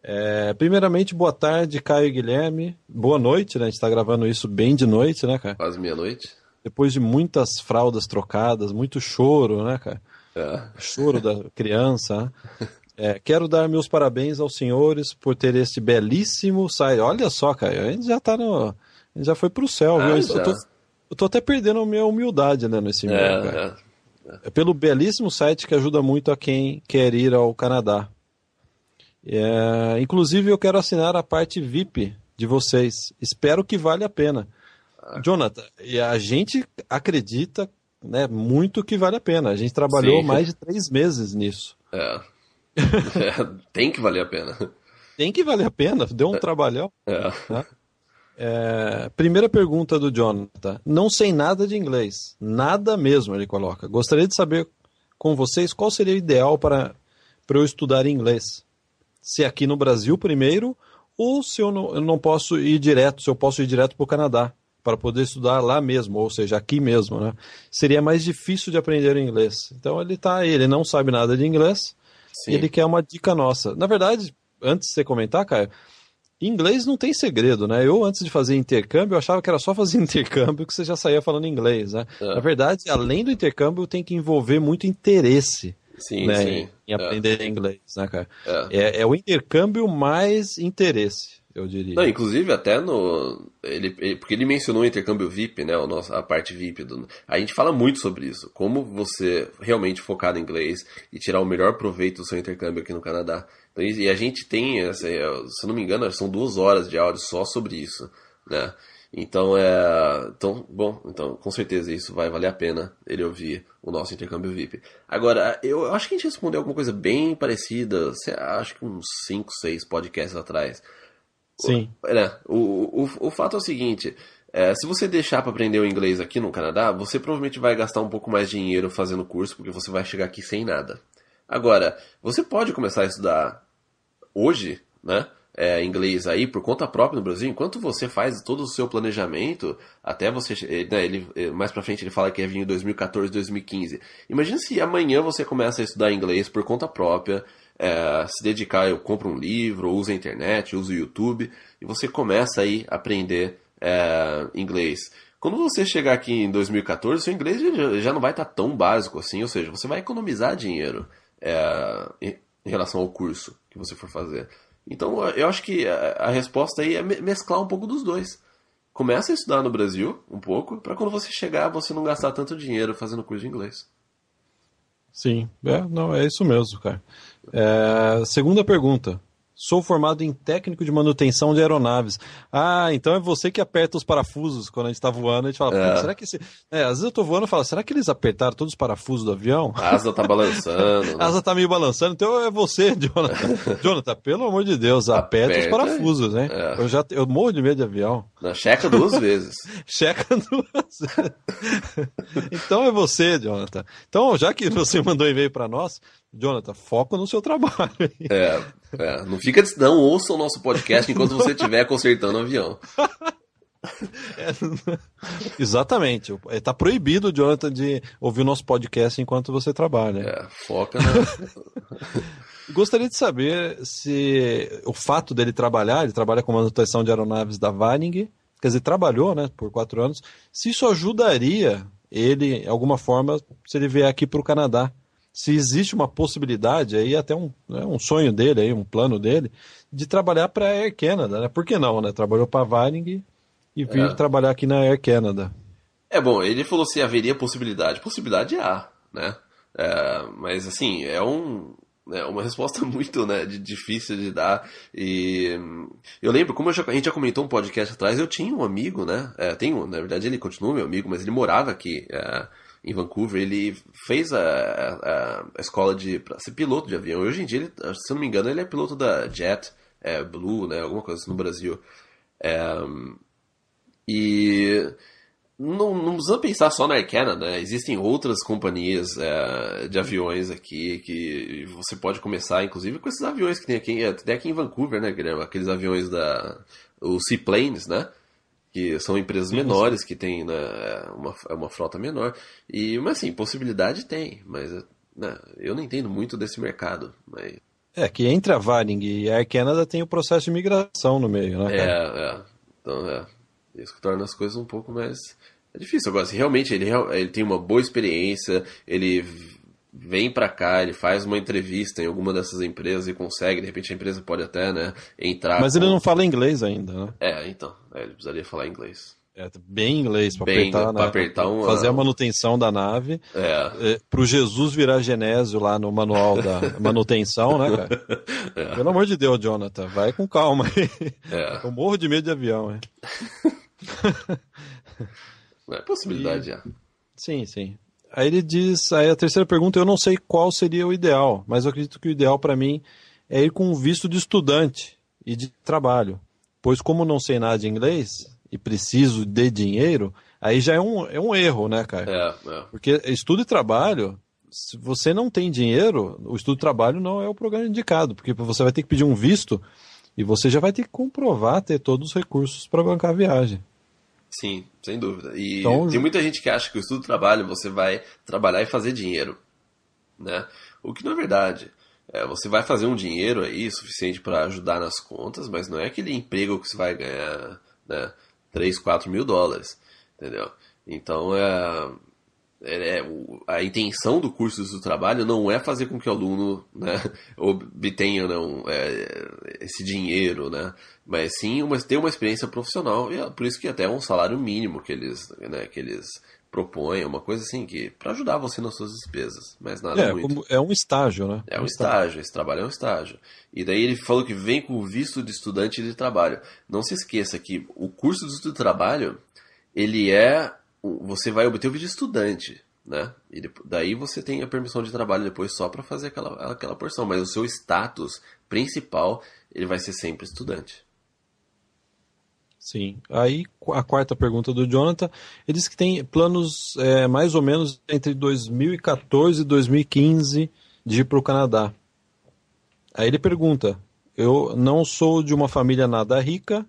É, primeiramente, boa tarde, Caio e Guilherme. Boa noite, né? A gente está gravando isso bem de noite, né, cara? Quase meia-noite depois de muitas fraldas trocadas, muito choro, né, cara? É. Choro da criança. Né? É, quero dar meus parabéns aos senhores por ter este belíssimo site. Olha só, cara, a gente já tá no. A gente já foi pro céu, ah, viu? Eu tô, eu tô, até perdendo a minha humildade, né, nesse meio, é, cara. É. é pelo belíssimo site que ajuda muito a quem quer ir ao Canadá. É, inclusive, eu quero assinar a parte VIP de vocês. Espero que vale a pena. Jonathan, e a gente acredita né, muito que vale a pena. A gente trabalhou Sim. mais de três meses nisso. É. [laughs] é. Tem que valer a pena. Tem que valer a pena, deu um é. trabalhão. É. Né? É, primeira pergunta do Jonathan. Não sei nada de inglês. Nada mesmo, ele coloca. Gostaria de saber com vocês qual seria o ideal para, para eu estudar inglês. Se aqui no Brasil primeiro, ou se eu não, eu não posso ir direto, se eu posso ir direto para o Canadá, para poder estudar lá mesmo, ou seja, aqui mesmo, né? Seria mais difícil de aprender inglês. Então ele tá aí, ele não sabe nada de inglês, Sim. e ele quer uma dica nossa. Na verdade, antes de você comentar, Caio, Inglês não tem segredo, né? Eu, antes de fazer intercâmbio, eu achava que era só fazer [laughs] intercâmbio que você já saía falando inglês, né? É. Na verdade, além do intercâmbio, tem que envolver muito interesse sim, né? sim. em, em aprender é. inglês, né, cara? É. é. É, o intercâmbio mais interesse, eu diria. Não, inclusive até no... Ele, ele, porque ele mencionou o intercâmbio VIP, né? O nosso, a parte VIP. Do, a gente fala muito sobre isso. Como você realmente focar em inglês e tirar o melhor proveito do seu intercâmbio aqui no Canadá. Então, e a gente tem, assim, se não me engano, são duas horas de áudio só sobre isso, né? Então, é, então, bom, então com certeza isso vai valer a pena ele ouvir o nosso intercâmbio VIP. Agora, eu acho que a gente respondeu alguma coisa bem parecida, acho que uns 5, 6 podcasts atrás. Sim. O, né, o, o, o fato é o seguinte, é, se você deixar para aprender o inglês aqui no Canadá, você provavelmente vai gastar um pouco mais de dinheiro fazendo curso, porque você vai chegar aqui sem nada. Agora, você pode começar a estudar hoje, né? É, inglês aí por conta própria no Brasil, enquanto você faz todo o seu planejamento, até você. Né, ele, mais pra frente ele fala que é vir em 2014, 2015. Imagina se amanhã você começa a estudar inglês por conta própria, é, se dedicar, eu compro um livro, uso a internet, uso o YouTube, e você começa aí a aprender é, inglês. Quando você chegar aqui em 2014, seu inglês já não vai estar tá tão básico assim, ou seja, você vai economizar dinheiro é, em relação ao curso que você for fazer. Então, eu acho que a, a resposta aí é mesclar um pouco dos dois. Começa a estudar no Brasil um pouco, para quando você chegar, você não gastar tanto dinheiro fazendo curso de inglês. Sim, é, não, é isso mesmo, cara. É, segunda pergunta. Sou formado em técnico de manutenção de aeronaves. Ah, então é você que aperta os parafusos quando a gente está voando. A gente fala, é. será que esse... É, às vezes eu tô voando e falo, será que eles apertaram todos os parafusos do avião? A asa tá balançando. [laughs] a asa tá meio balançando, então é você, [laughs] Jonathan. Jonathan, pelo amor de Deus, aperta, aperta os parafusos, né? É. Eu já eu morro de medo de avião. Não, checa duas vezes. [laughs] checa duas vezes. então é você, Jonathan. Então, já que você mandou e-mail para nós, Jonathan, foca no seu trabalho. É, é, não fica não ouça o nosso podcast enquanto você estiver consertando o avião. [laughs] É, exatamente. Está proibido, Jonathan, de ouvir o nosso podcast enquanto você trabalha. É, foca na. [laughs] Gostaria de saber se o fato dele trabalhar, ele trabalha com manutenção de aeronaves da Varing, quer dizer, trabalhou né, por quatro anos, se isso ajudaria ele, de alguma forma, se ele vier aqui para o Canadá se existe uma possibilidade, aí até um, né, um sonho dele, aí, um plano dele, de trabalhar para a Air Canada, né? Por que não, né? Trabalhou para a Varing e vir é. trabalhar aqui na Air Canada. É bom, ele falou se haveria possibilidade. Possibilidade há, né? É, mas assim, é um, é uma resposta [laughs] muito né, difícil de dar. E eu lembro, como eu já, a gente já comentou um podcast atrás, eu tinha um amigo, né? É, tenho, na verdade, ele continua meu amigo, mas ele morava aqui. É, em Vancouver, ele fez a, a, escola de para ser piloto de avião. Hoje em dia, ele, se não me engano, ele é piloto da Jet é, Blue, né, alguma coisa assim no Brasil. É, e não, não precisa pensar só na Air Canada, né? existem outras companhias é, de aviões aqui que você pode começar, inclusive com esses aviões que tem aqui, é, tem aqui em Vancouver, né, Guilherme? Aqueles aviões da. os Seaplanes, né? Que são empresas menores que têm né, uma, uma frota menor. E, mas assim, possibilidade tem, mas né, eu não entendo muito desse mercado. Mas... É, que entre a Varing e a Air Canada tem o processo de migração no meio, né? É, é. Então, é. Isso que torna as coisas um pouco mais. É difícil. Agora, se realmente ele, ele tem uma boa experiência, ele vem para cá, ele faz uma entrevista em alguma dessas empresas e consegue, de repente a empresa pode até, né, entrar. Mas com... ele não fala inglês ainda, né? É, então, é, ele precisaria falar inglês. É, bem inglês para apertar, pra né? apertar uma- fazer a manutenção da nave. É. É, pro Jesus virar Genésio lá no manual da [laughs] manutenção, né, cara? Pelo amor de Deus, Jonathan, vai com calma aí. É. Eu morro de medo de avião, é. [laughs] É possibilidade, já. Sim, sim. Aí ele diz, aí a terceira pergunta, eu não sei qual seria o ideal, mas eu acredito que o ideal para mim é ir com um visto de estudante e de trabalho, pois como não sei nada de inglês e preciso de dinheiro, aí já é um, é um erro, né, cara? É, é. Porque estudo e trabalho, se você não tem dinheiro, o estudo e trabalho não é o programa indicado, porque você vai ter que pedir um visto e você já vai ter que comprovar ter todos os recursos para bancar a viagem. Sim, sem dúvida. E Então, tem muita gente que acha que o estudo trabalho você vai trabalhar e fazer dinheiro, né? O que não é verdade. É, você vai fazer um dinheiro aí suficiente para ajudar nas contas, mas não é aquele emprego que você vai ganhar né, 3, 4 mil dólares, entendeu? Então, é, é, é, a intenção do curso do trabalho não é fazer com que o aluno né, [laughs] obtenha não, é, esse dinheiro, né, mas sim uma, ter uma experiência profissional. E é por isso que até é um salário mínimo que eles, né, que eles propõem, uma coisa assim, que para ajudar você nas suas despesas, mas nada É, muito. como- é um estágio, né? É um estágio, esse trabalho é um estágio. E daí ele falou que vem com o visto de estudante de trabalho. Não se esqueça que o curso de trabalho, ele é. Você vai obter o de estudante, né? E depo- daí você tem a permissão de trabalho depois só para fazer aquela, aquela porção. Mas o seu status principal, ele vai ser sempre estudante. Sim. Aí a quarta pergunta do Jonathan, ele diz que tem planos é, mais ou menos entre 2014 e 2015 de ir para o Canadá. Aí ele pergunta: Eu não sou de uma família nada rica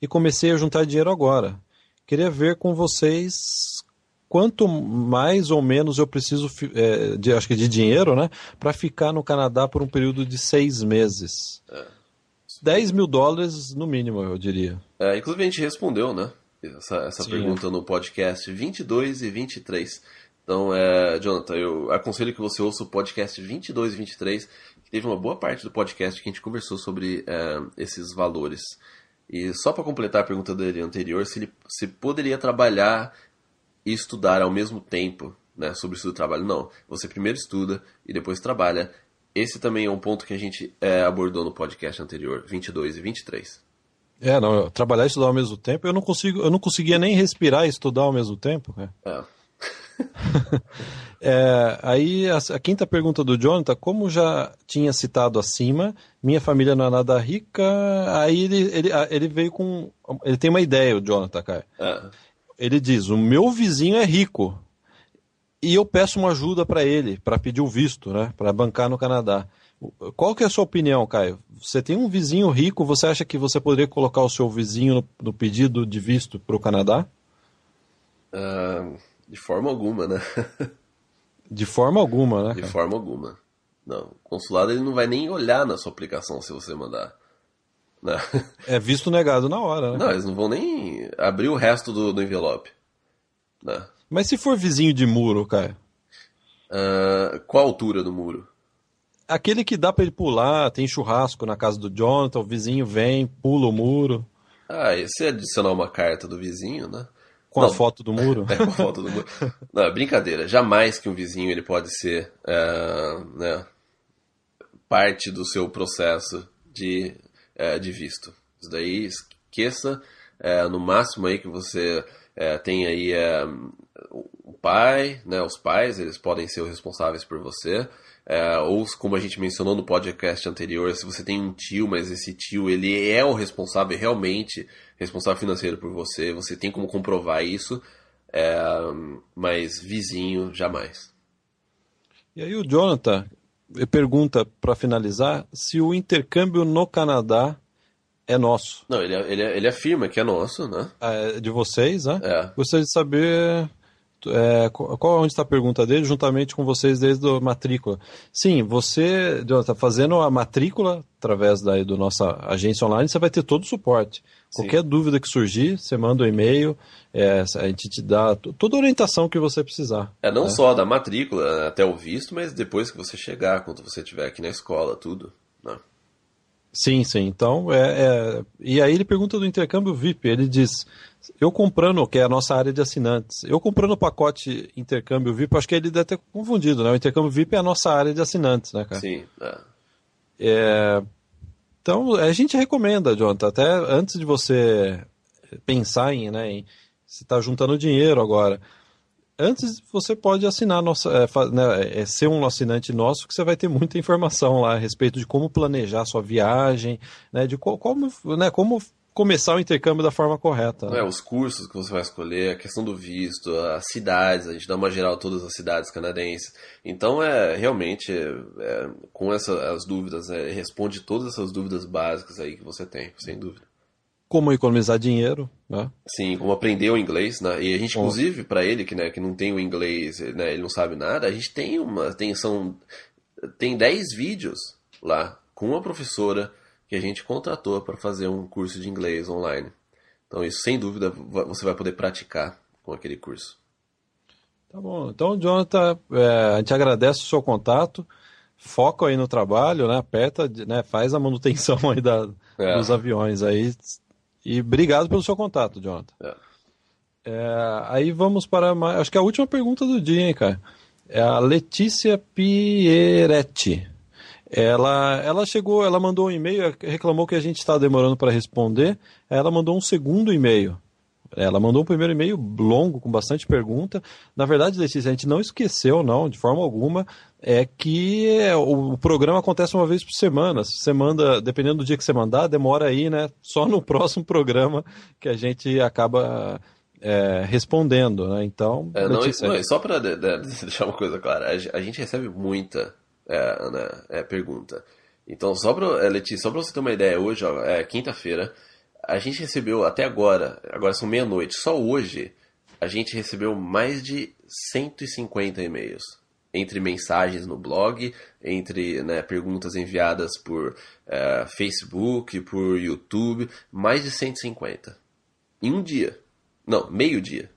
e comecei a juntar dinheiro agora. Queria ver com vocês quanto mais ou menos eu preciso, é, de, acho que de dinheiro, né, para ficar no Canadá por um período de seis meses. 10 mil dólares no mínimo, eu diria. É, inclusive a gente respondeu, né? Essa, essa pergunta no podcast 22 e 23. Então, é, Jonathan, eu aconselho que você ouça o podcast 22 e 23, que teve uma boa parte do podcast que a gente conversou sobre é, esses valores. E só para completar a pergunta dele anterior, se ele se poderia trabalhar e estudar ao mesmo tempo, né, sobre estudo e trabalho. Não, você primeiro estuda e depois trabalha. Esse também é um ponto que a gente é, abordou no podcast anterior, 22 e 23. É, não, eu- trabalhar e estudar ao mesmo tempo, eu não consigo, eu não conseguia nem respirar e estudar ao mesmo tempo. né? É. [laughs] É, aí a, a quinta pergunta do Jonathan, como já tinha citado acima, minha família não é nada rica, aí ele, ele, ele veio com. Ele tem uma ideia, o Jonathan, cara. É. Ele diz: o meu vizinho é rico. E eu peço uma ajuda para ele, para pedir o visto, né? Para bancar no Canadá. Qual que é a sua opinião, Caio? Você tem um vizinho rico, você acha que você poderia colocar o seu vizinho no, no pedido de visto para o Canadá? Ah, de forma alguma, né? [laughs] De forma alguma, né? De cara? forma alguma. Não. O consulado ele não vai nem olhar na sua aplicação se você mandar. Né? [laughs] É visto negado na hora, né? Não, eles não vão nem abrir o resto do, do envelope. Né? Mas se for vizinho de muro, Caio? Ah, qual a altura do muro? Aquele que dá para ele pular, tem churrasco na casa do Jonathan, o vizinho vem, pula o muro, Ah, e se adicionar uma carta do vizinho, né? Com Não. a foto do muro. [laughs] É com a foto do muro. Não, é brincadeira. Jamais que um vizinho ele pode ser ah, né, parte do seu processo de, eh, de visto. Isso daí esqueça. eh, no máximo aí que você eh, tem aí eh, o pai, né, os pais, eles podem ser os responsáveis por você. Eh, ou como a gente mencionou no podcast anterior, se você tem um tio, mas esse tio ele é o responsável realmente, responsável financeiro por você, você tem como comprovar isso, eh, mas vizinho jamais. E aí o Jonathan pergunta, para finalizar, se o intercâmbio no Canadá é nosso, Não, ele, ele, ele afirma que é nosso, né? é de vocês, né? É. Gostaria de saber é, qual qual- onde está a pergunta dele, juntamente com vocês desde a matrícula. Sim, você, Jonathan, fazendo a matrícula através da do nossa agência online, você vai ter todo o suporte. Sim. Qualquer dúvida que surgir, você manda um e-mail, é, a gente te dá toda a orientação que você precisar. É não né? só da matrícula até o visto, mas depois que você chegar, quando você estiver aqui na escola, tudo. Né? Sim, sim. Então, é, é, E aí ele pergunta do intercâmbio VIP. Ele diz: eu comprando, que é a nossa área de assinantes, eu comprando o pacote intercâmbio VIP, acho que ele deve ter confundido, né? O intercâmbio VIP é a nossa área de assinantes, né, cara? Sim. É. É... Então, a gente recomenda, Jonathan, até antes de você pensar em, né, em se está juntando dinheiro agora antes você pode assinar nossa, é, né, é, ser um assinante nosso que você vai ter muita informação lá a respeito de como planejar sua viagem, né, de co como, né, como começar o intercâmbio da forma correta. Né? É, os cursos que você vai escolher, a questão do visto, as cidades, a gente dá uma geral todas as cidades canadenses. Então é realmente é, com essas as dúvidas, é, responde todas essas dúvidas básicas aí que você tem, sem dúvida como economizar dinheiro, né? Sim, como aprender o inglês, né? E a gente, inclusive, para ele que, né, que não tem o inglês, né, ele não sabe nada, a gente tem uma, tem são tem 10 vídeos lá com uma professora que a gente contratou para fazer um curso de inglês online. Então, isso sem dúvida você vai poder praticar com aquele curso. Tá bom. Então, Jonathan, é, a gente agradece o seu contato. Foca aí no trabalho, né? Aperta, né? Faz a manutenção aí da, é. dos aviões aí. E obrigado pelo seu contato, Jonathan. É. É, aí vamos para mais, acho que é a última pergunta do dia, hein, cara. É a Letícia Pieretti. Ela, ela chegou, ela mandou um e-mail, reclamou que a gente está demorando para responder. Ela mandou um segundo e-mail. Ela mandou um primeiro e-mail longo, com bastante pergunta. Na verdade, Letícia, a gente não esqueceu, não, de forma alguma, é que é, o, programa acontece uma vez por semana. Se você manda, dependendo do dia que você mandar, demora aí, né? Só no [laughs] próximo programa que a gente acaba é, respondendo, né? Então, é, não, Letícia, não, só para de, de, [laughs] deixar uma coisa clara, a, gente recebe muita é, né, é, pergunta. Então, só para é, Letícia, só para você ter uma ideia, hoje, ó, é quinta-feira, a gente recebeu até agora, agora são meia-noite, só hoje, a gente recebeu mais de 150 e-mails. Entre mensagens no blog, entre né, perguntas enviadas por uh, Facebook, por YouTube, mais de 150. Em um dia. Não, meio dia.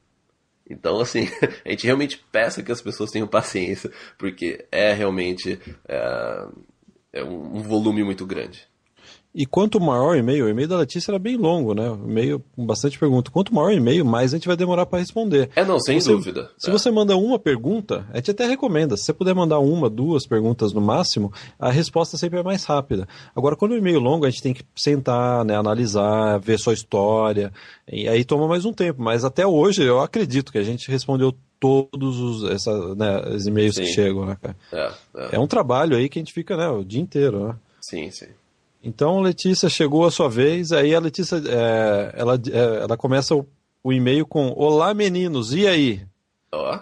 Então, assim, [laughs] a gente realmente peça que as pessoas tenham paciência, porque é realmente é, é um volume muito grande. E quanto maior o e-mail, o e-mail da Letícia era bem longo, né? E-mail com bastante pergunta. Quanto maior o e-mail, mais a gente vai demorar para responder. É, não, sem você, dúvida. Se é. você manda uma pergunta, a gente até recomenda. Se você puder mandar uma, duas perguntas no máximo, a resposta sempre é mais rápida. Agora, quando o e-mail é longo, a gente tem que sentar, né, analisar, ver sua história. E aí toma mais um tempo. Mas até hoje, eu acredito que a gente respondeu todos os, essa, né, os e-mails sim. que chegam, né, cara? É, é. é um trabalho aí que a gente fica né, o dia inteiro, né? Sim, sim. Então, Letícia, chegou a sua vez. Aí a Letícia, é, ela, é, ela começa o, o, e-mail com Olá, meninos, e aí? Ó.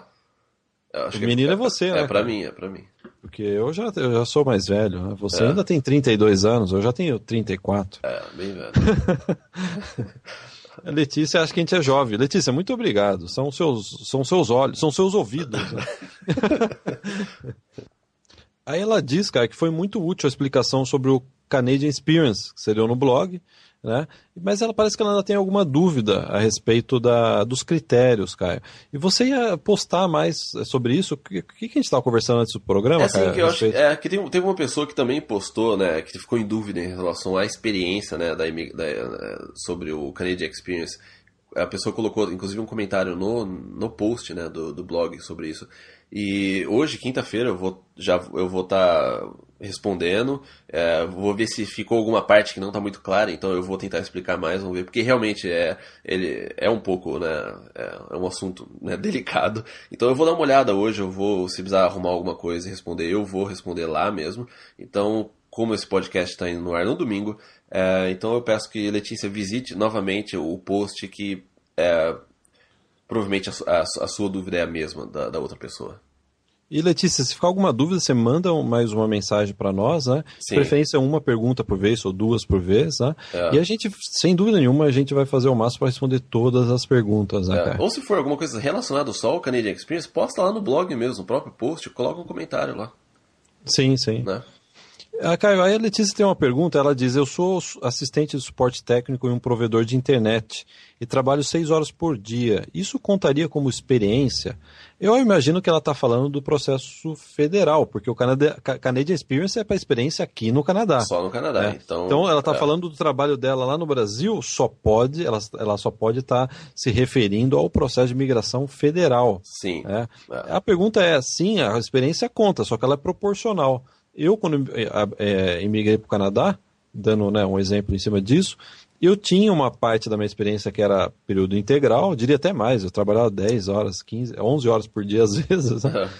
Oh. O menino é, é você, é né? É pra mim, é pra mim. Porque eu já, eu já sou mais velho. Né? Você é. ainda tem 32 anos, eu já tenho 34. É, bem velho. [laughs] Letícia acha que a gente é jovem. Letícia, muito obrigado. São seus, são seus olhos, são seus ouvidos. Né? [laughs] Aí ela diz, cara, que foi muito útil a explicação sobre o Canadian Experience, que você deu no blog, né? Mas ela parece que ela ainda tem alguma dúvida a respeito da, dos critérios, Caio. E você ia postar mais sobre isso? O que, que, a gente estava conversando antes do programa, é, Caio, que eu acho é, que tem, teve uma pessoa que também postou, né, que ficou em dúvida em relação à experiência, né, da, da, sobre o Canadian Experience. A pessoa colocou, inclusive, um comentário no, no post, né, do, do blog sobre isso. E hoje, quinta-feira, eu vou já eu vou estar tá respondendo. É, vou ver se ficou alguma parte que não está muito clara, então eu vou tentar explicar mais, vamos ver, porque realmente é, ele é um pouco, né, é, é um assunto né, [laughs] delicado. Então eu vou dar uma olhada hoje, eu vou, se precisar arrumar alguma coisa e responder, eu vou responder lá mesmo. Então, como esse podcast está indo no ar no domingo, é, então eu peço que Letícia visite novamente o post que é, provavelmente a, a, a, sua dúvida é a mesma da, da outra pessoa. E Letícia, se ficar alguma dúvida, você manda mais uma mensagem para nós, né? Sim. Preferência uma pergunta por vez ou duas por vez, né? É. E a gente, sem dúvida nenhuma, a gente vai fazer o máximo para responder todas as perguntas, né, é. Ou se for alguma coisa relacionada só ao Canadian Experience, posta lá no blog mesmo, no próprio post, coloca um comentário lá. Sim, sim. Né? A ah, Caio, a Letícia tem uma pergunta. Ela diz: Eu sou assistente de suporte técnico em um provedor de internet e trabalho seis horas por dia. Isso contaria como experiência? Eu imagino que ela está falando do processo federal, porque o Canada, Canadian Experience é para experiência aqui no Canadá. Só no Canadá. É. Então, então ela está é. falando do trabalho dela lá no Brasil. Só pode, ela, ela só pode estar tá se referindo ao processo de migração federal. Sim. É. é. A pergunta é: sim, a experiência conta, só que ela é proporcional. Eu, quando é, imigrei para o Canadá, dando né, um exemplo em cima disso, eu tinha uma parte da minha experiência que era período integral, diria até mais, eu trabalhava 10 horas, 15, 11 horas por dia [laughs] às vezes, né?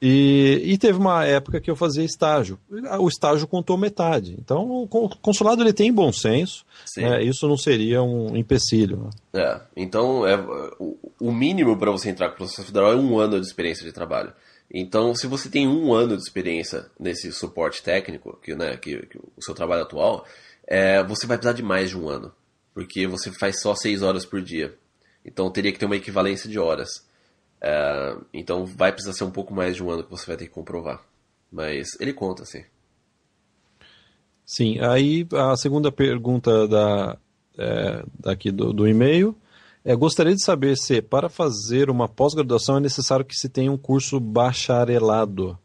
E, e, teve uma época que eu fazia estágio. O estágio contou metade. Então, o consulado ele tem bom senso. Né? Isso não seria um empecilho. Né? É. Então, é, o, mínimo para você entrar com o processo federal é um ano de experiência de trabalho. Então, se você tem um ano de experiência nesse suporte técnico, que, né, que, que o seu trabalho atual, é, você vai precisar de mais de um ano, porque você faz só seis horas por dia. Então, teria que ter uma equivalência de horas. É, então, vai precisar ser um pouco mais de um ano que você vai ter que comprovar. Mas ele conta, sim. Sim, aí a segunda pergunta da, é, daqui do, do e-mail é, gostaria de saber se, para fazer uma pós-graduação, é necessário que se tenha um curso bacharelado.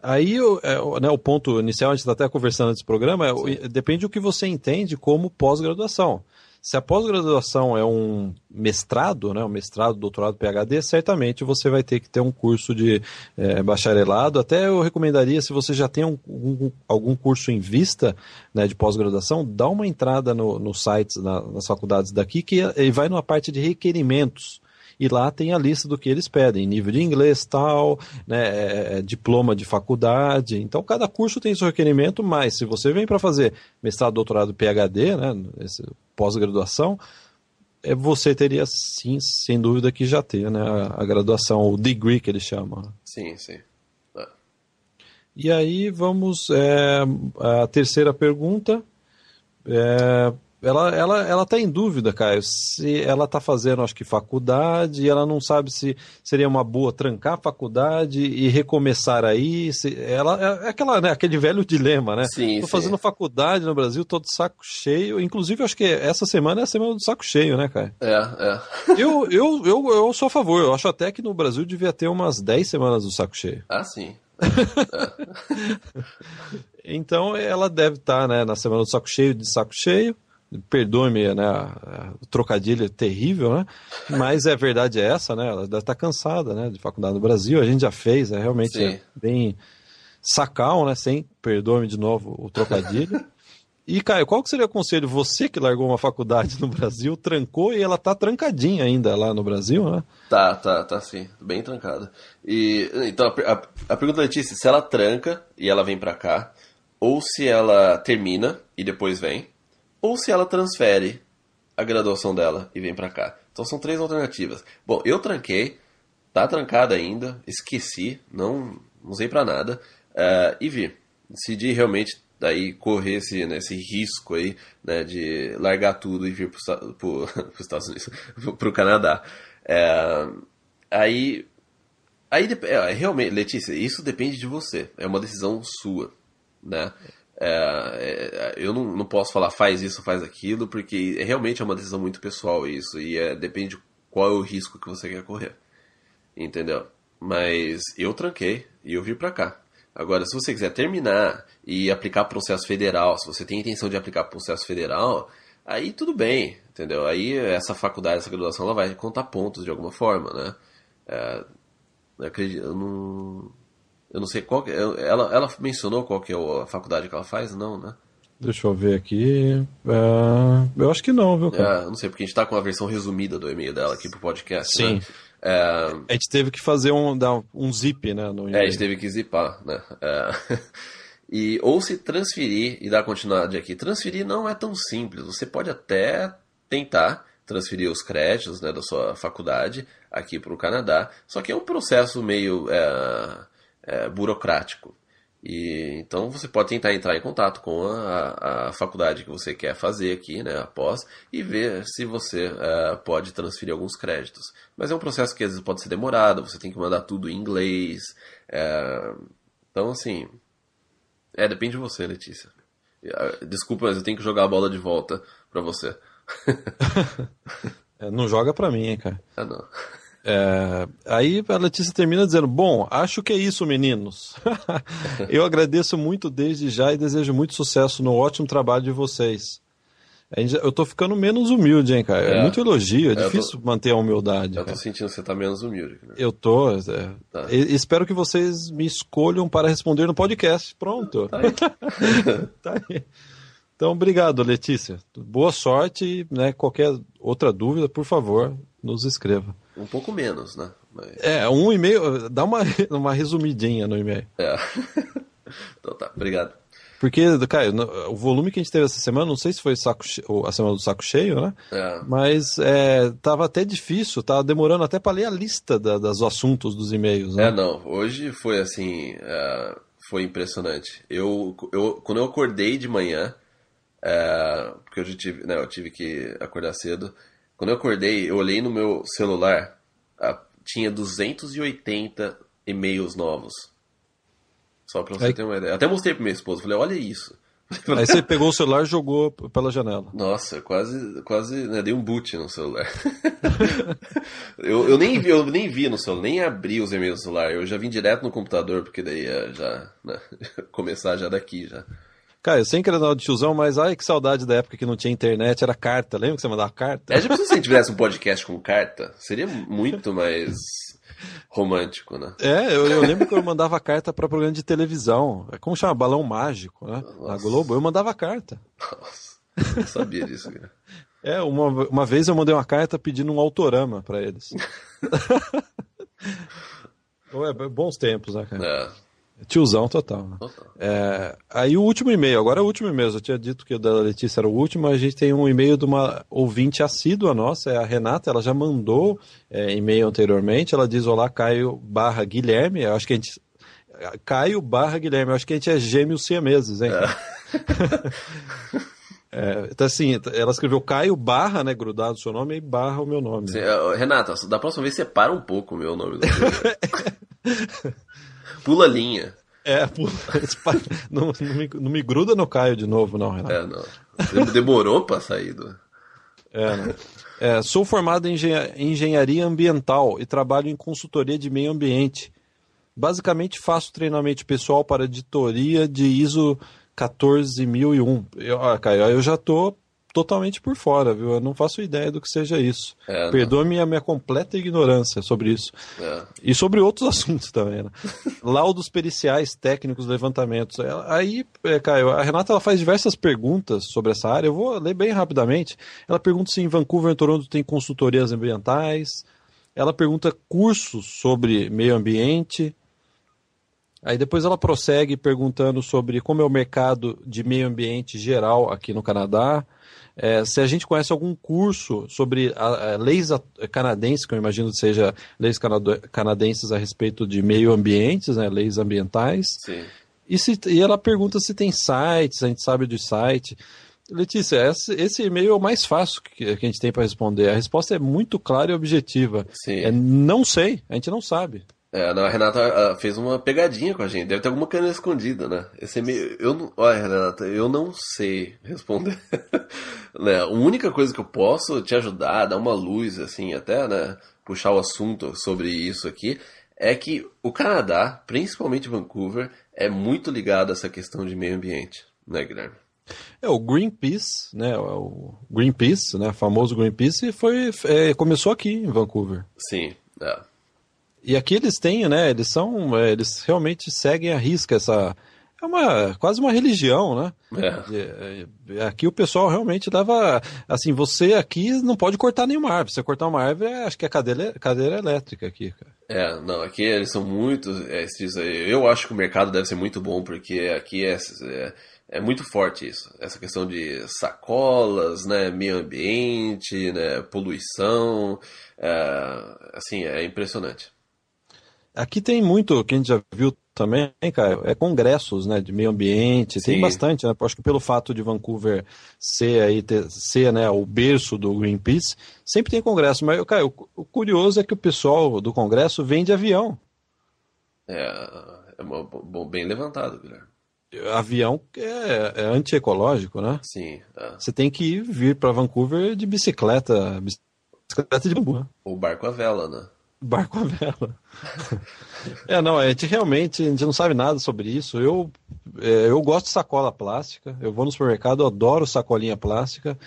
Aí é, né, o ponto inicial, a gente está até conversando nesse programa, é, depende do que você entende como pós-graduação. Se a pós-graduação é um mestrado, né, um mestrado, doutorado, PhD, certamente você vai ter que ter um curso de é, bacharelado. Até eu recomendaria, se você já tem um, um, algum curso em vista né, de pós-graduação, dá uma entrada no, no sites, na, nas faculdades daqui, que ele vai numa parte de requerimentos e lá tem a lista do que eles pedem, nível de inglês tal, né, é, é diploma de faculdade. Então cada curso tem seu requerimento, mas se você vem para fazer mestrado, doutorado, PhD, né, pós-graduação, é, você teria sim, sem dúvida que já ter, né, a, a graduação, o degree que eles chamam. Sim, sim. E aí vamos é, a terceira pergunta. É, ela, ela, ela tá em dúvida, Caio, se ela tá fazendo, acho que faculdade, e ela não sabe se seria uma boa trancar a faculdade e recomeçar aí. Se, ela é, é aquela, né, aquele velho dilema, né? Sim, tô fazendo faculdade no Brasil, tô de saco cheio. Inclusive, acho que essa semana é a semana do saco cheio, né, Caio? É, é. [laughs] eu, eu, eu, eu sou a favor, eu acho até que no Brasil devia ter umas 10 semanas do saco cheio. Ah, sim. [laughs] então ela deve estar tá, né, na semana do saco cheio, de saco cheio perdoe-me, né, o trocadilho terrível, né, mas é verdade é essa, né, ela deve estar cansada, né, de faculdade no Brasil, a gente já fez, é realmente é bem sacal, né, sem, perdoe-me de novo o trocadilho. [laughs] E, Caio, qual que seria o conselho? Você que largou uma faculdade no Brasil, trancou e ela tá trancadinha ainda lá no Brasil, né? Tá, tá, tá sim, bem trancada. E, então, a, a, a pergunta da Letícia, se ela tranca e ela vem para cá, ou se ela termina e depois vem, ou se ela transfere a graduação dela e vem para cá. Então são três alternativas. Bom, eu tranquei, tá trancada ainda, esqueci, não usei para nada uh, e vi. Decidi realmente daí correr esse, né, esse risco aí, né, de largar tudo e vir para [laughs] os Estados Unidos, [laughs] para o Canadá. É, aí, aí é, realmente, Letícia, isso depende de você. É uma decisão sua, né? É, é, eu não, não posso falar faz isso, faz aquilo, porque realmente é uma decisão muito pessoal isso, e é, depende qual é o risco que você quer correr. Entendeu? Mas eu tranquei e eu vim pra cá. Agora, se você quiser terminar e aplicar processo federal, se você tem intenção de aplicar processo federal, aí tudo bem, entendeu? Aí essa faculdade, essa graduação, ela vai contar pontos de alguma forma, né? É, eu, acredito, eu não eu não sei qual que, ela, ela mencionou qual que é a faculdade que ela faz, não, né? Deixa eu ver aqui. Uh, eu acho que não, viu, cara? É, não sei, porque a gente tá com a versão resumida do e-mail dela aqui pro podcast. Sim. Né? É... A gente teve que fazer um, dar um zip, né? No é, a gente teve que zipar, né? É... [laughs] e, ou se transferir e dar continuidade aqui. Transferir não é tão simples. Você pode até tentar transferir os créditos né, da sua faculdade aqui para o Canadá, só que é um processo meio. É burocrático. E, então você pode tentar entrar em contato com a, a faculdade que você quer fazer aqui, né, após, e ver se você é, pode transferir alguns créditos. Mas é um processo que às vezes pode ser demorado, você tem que mandar tudo em inglês. É, então, assim, É, depende de você, Letícia. Ah, desculpa, mas eu tenho que jogar a bola de volta pra você. [laughs] é, não joga pra mim, hein, cara. Ah, não. É, aí a Letícia termina dizendo: Bom, acho que é isso, meninos. [laughs] eu agradeço muito desde já e desejo muito sucesso no ótimo trabalho de vocês. Eu tô ficando menos humilde, hein, cara? É, é muito elogio, é, é difícil tô... manter a humildade. Eu tô cara. sentindo que você tá menos humilde. Né? Eu tô. É... Tá. E, espero que vocês me escolham para responder no podcast. Pronto. Tá aí. [laughs] tá aí. Então, obrigado, Letícia. Boa sorte, né? Qualquer outra dúvida, por favor, nos escreva. Um pouco menos, né? Mas... É, um e-mail, dá uma, [laughs] uma resumidinha no e-mail. É. [laughs] então tá, obrigado. Porque, cara, o volume que a gente teve essa semana, não sei se foi saco a semana do saco cheio, né? É. Mas é, tava até difícil, tava demorando até para ler a lista da, dos assuntos dos e-mails, né? É, não. Hoje foi assim, é, foi impressionante. Eu, eu, quando eu acordei de manhã, é, porque eu tive, né, eu tive que acordar cedo, quando eu acordei, eu olhei no meu celular, a, tinha 280 e-mails novos. Só pra você Aí... ter uma ideia. Até mostrei pra minha esposa, falei, olha isso. Aí você pegou o celular e jogou pela janela. Nossa, quase, quase né, dei um boot no celular. [laughs] eu, eu, nem vi, eu nem vi no celular, nem abri os e-mails do celular. Eu já vim direto no computador, porque daí ia já né, [laughs] começar já daqui já. Cara, eu sem querer dar de tiozão, mas ai que saudade da época que não tinha internet, era carta. Lembra que você mandava carta? É, já pensou se a gente tivesse um podcast com carta? Seria muito mais romântico, né? É, eu, eu lembro que eu mandava carta para programa de televisão. É como chama? Balão Mágico, né? Nossa. Na Globo, eu mandava carta. Nossa, não sabia disso, cara. É, uma, uma vez eu mandei uma carta pedindo um autorama para eles. [laughs] é, bons tempos, né, cara? É. Tiozão total. Né? total. É, aí o último e-mail, agora é o último e-mail. Eu tinha dito que o da Letícia era o último, a gente tem um e-mail de uma ouvinte assídua nossa, é a Renata, ela já mandou é, e-mail anteriormente, ela diz olá Caio barra Guilherme, eu acho que a gente... Caio barra Guilherme, eu acho que a gente é gêmeos siameses, hein? É. [laughs] É, então, assim, ela escreveu Caio barra, né, grudado o seu nome, e barra o meu nome. Sim, Renata, da próxima vez separa um pouco o meu nome. [laughs] [laughs] Pula a linha. É, pula, [laughs] não, não, me, não me gruda no Caio de novo, não, Renato. É, não. Demorou pra sair do... É, é, sou formado em engenharia ambiental e trabalho em consultoria de meio ambiente. Basicamente faço treinamento pessoal para editoria de ISO 14001. Eu, ah, Caio, eu já tô totalmente por fora, viu? Eu não faço ideia do que seja isso. É, Perdoe-me a minha completa ignorância sobre isso. É. E sobre outros [laughs] assuntos também, né? Laudos periciais, técnicos, levantamentos. Aí, é, Caio, a Renata ela faz diversas perguntas sobre essa área. Eu vou ler bem rapidamente. Ela pergunta se em Vancouver e Toronto tem consultorias ambientais. Ela pergunta cursos sobre meio ambiente. Aí depois ela prossegue perguntando sobre como é o mercado de meio ambiente geral aqui no Canadá. É, se a gente conhece algum curso sobre a, a, leis canadenses, que eu imagino que seja leis canadenses a respeito de meio ambiente, né, leis ambientais. Sim. E, se, e ela pergunta se tem sites, a gente sabe do site. Letícia, esse, e-mail é o mais fácil que, que a gente tem para responder. A resposta é muito clara e objetiva. Sim. É não sei, a gente não sabe. É, não, a Renata fez uma pegadinha com a gente. Deve ter alguma câmera escondida, né? Esse e-mail. Eu não. Olha, Renata, eu não sei responder. [laughs] né? A única coisa que eu posso te ajudar, dar uma luz, assim, até, né? Puxar o assunto sobre isso aqui, é que o Canadá, principalmente Vancouver, é muito ligado a essa questão de meio ambiente, né, Guilherme? É, o Greenpeace, né, o Greenpeace, né, famoso Greenpeace, foi, é, começou aqui em Vancouver. Sim, é. E aqui eles têm, né? Eles são, é, eles realmente seguem a risca essa é uma quase uma religião, né? É. É, aqui o pessoal realmente leva, assim, você aqui não pode cortar nenhuma árvore. Você cortar uma árvore, acho que é cadeira, cadeira elétrica aqui, cara. É, não, aqui eles são muito, é, eu acho que o mercado deve ser muito bom porque aqui é, é, é muito forte isso, essa questão de sacolas, né, meio ambiente, né, poluição, é, assim, é impressionante. Aqui tem muito, que a gente já viu também, cara, é congressos, né, de meio ambiente, Sim. tem bastante, né, acho que pelo fato de Vancouver ser aí, ter, ser, né, o berço do Greenpeace, sempre tem congresso, mas, cara, o, o curioso é que o pessoal do congresso vem de avião. É, é bom, bem levantado, Guilherme. avião é, é antiecológico, né? Sim. É. Você tem que vir para Vancouver de bicicleta, bicicleta de bambu. Né? O barco a vela, né? Barco a vela. é, não, a gente realmente a gente não sabe nada sobre isso. Eu, é, eu gosto de sacola plástica. Eu vou no supermercado, eu adoro sacolinha plástica.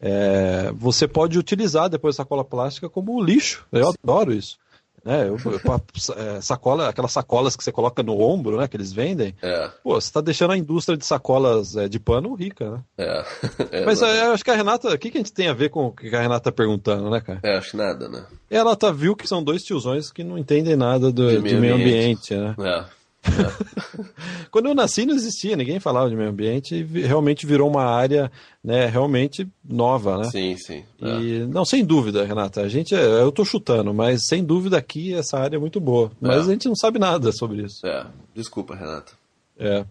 É, você pode utilizar depois sacola plástica como lixo. Eu adoro isso. Né? Eu, [laughs] eu, é, sacola, aquelas sacolas que você coloca no ombro, né? Que eles vendem. É. Pô, você está deixando a indústria de sacolas é, de pano rica, né? É. [laughs] é [laughs] mas é, eu acho que a Renata, o que, que a gente tem a ver com o que a Renata tá perguntando, né, cara? É, acho nada, né? Ela tá, viu que são dois tiozões que não entendem nada do, de, meio, de meio ambiente, ambiente né? É. Quando eu nasci não existia, ninguém falava de meio ambiente e realmente virou uma área né, realmente nova, né? Sim, sim. É. E, não, sem dúvida, Renata, a gente, é, eu tô chutando, mas sem dúvida aqui essa área é muito boa. Mas é. a gente não sabe nada sobre isso. É, desculpa, Renata. É,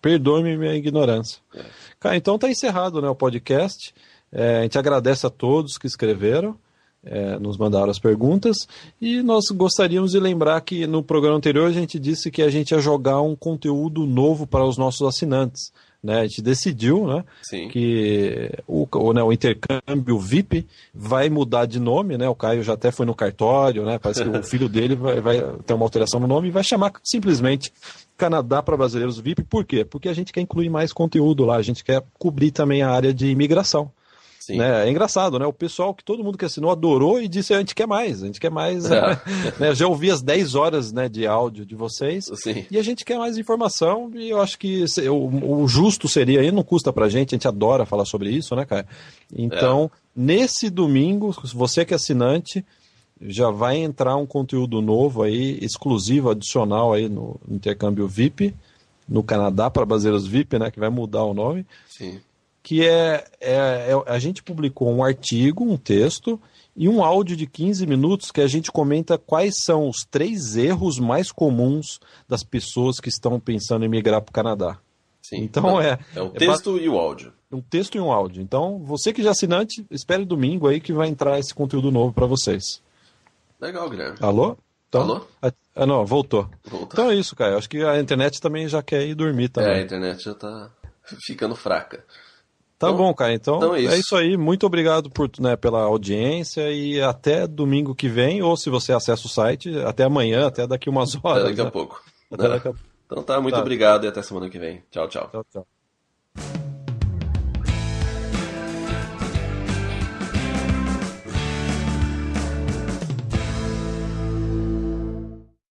perdoe-me minha ignorância. É. Cara, então tá encerrado né, o podcast. É, a gente agradece a todos que escreveram é, nos mandaram as perguntas e nós gostaríamos de lembrar que no programa anterior a gente disse que a gente ia jogar um conteúdo novo para os nossos assinantes. Né, a gente decidiu né, que o, o, né, o, intercâmbio VIP vai mudar de nome, né? O Caio já até foi no cartório, né? Parece que o [laughs] filho dele vai, vai ter uma alteração no nome e vai chamar simplesmente Canadá para Brasileiros VIP. Por quê? Porque a gente quer incluir mais conteúdo lá, a gente quer cobrir também a área de imigração. Né? É engraçado, né? O pessoal que todo mundo que assinou adorou e disse a gente quer mais, a gente quer mais. É. [laughs] Né? Já ouvi as 10 horas né, de áudio de vocês Sim. e a gente quer mais informação e eu acho que o, o justo seria, aí não custa pra gente, a gente adora falar sobre isso, né, cara? Então, é. nesse domingo, você que é assinante, já vai entrar um conteúdo novo aí, exclusivo, adicional aí no intercâmbio VIP, no Canadá para brasileiros VIP, né, que vai mudar o nome. Sim que é, é, é, a gente publicou um artigo, um texto e um áudio de 15 minutos que a gente comenta quais são os três erros mais comuns das pessoas que estão pensando em migrar para o Canadá. Sim. Então é. É o texto é, e o áudio. Um texto e um áudio. Então, você que já é assinante, espere domingo aí que vai entrar esse conteúdo novo para vocês. Legal, Guilherme. Alô? Então, Alô? Ah, não, voltou. voltou. Então é isso, cara. Acho que a internet também já quer ir dormir também. É, a internet já tá ficando fraca. Tá então, bom, cara. Então, então é, isso. é, isso. aí. Muito obrigado por, né, pela audiência e até domingo que vem, ou se você acessa o site, até amanhã, até daqui umas horas. Até daqui a né? pouco. Até [laughs] daqui a... Então tá, muito tá. obrigado e até semana que vem. Tchau, tchau. Tchau, tchau.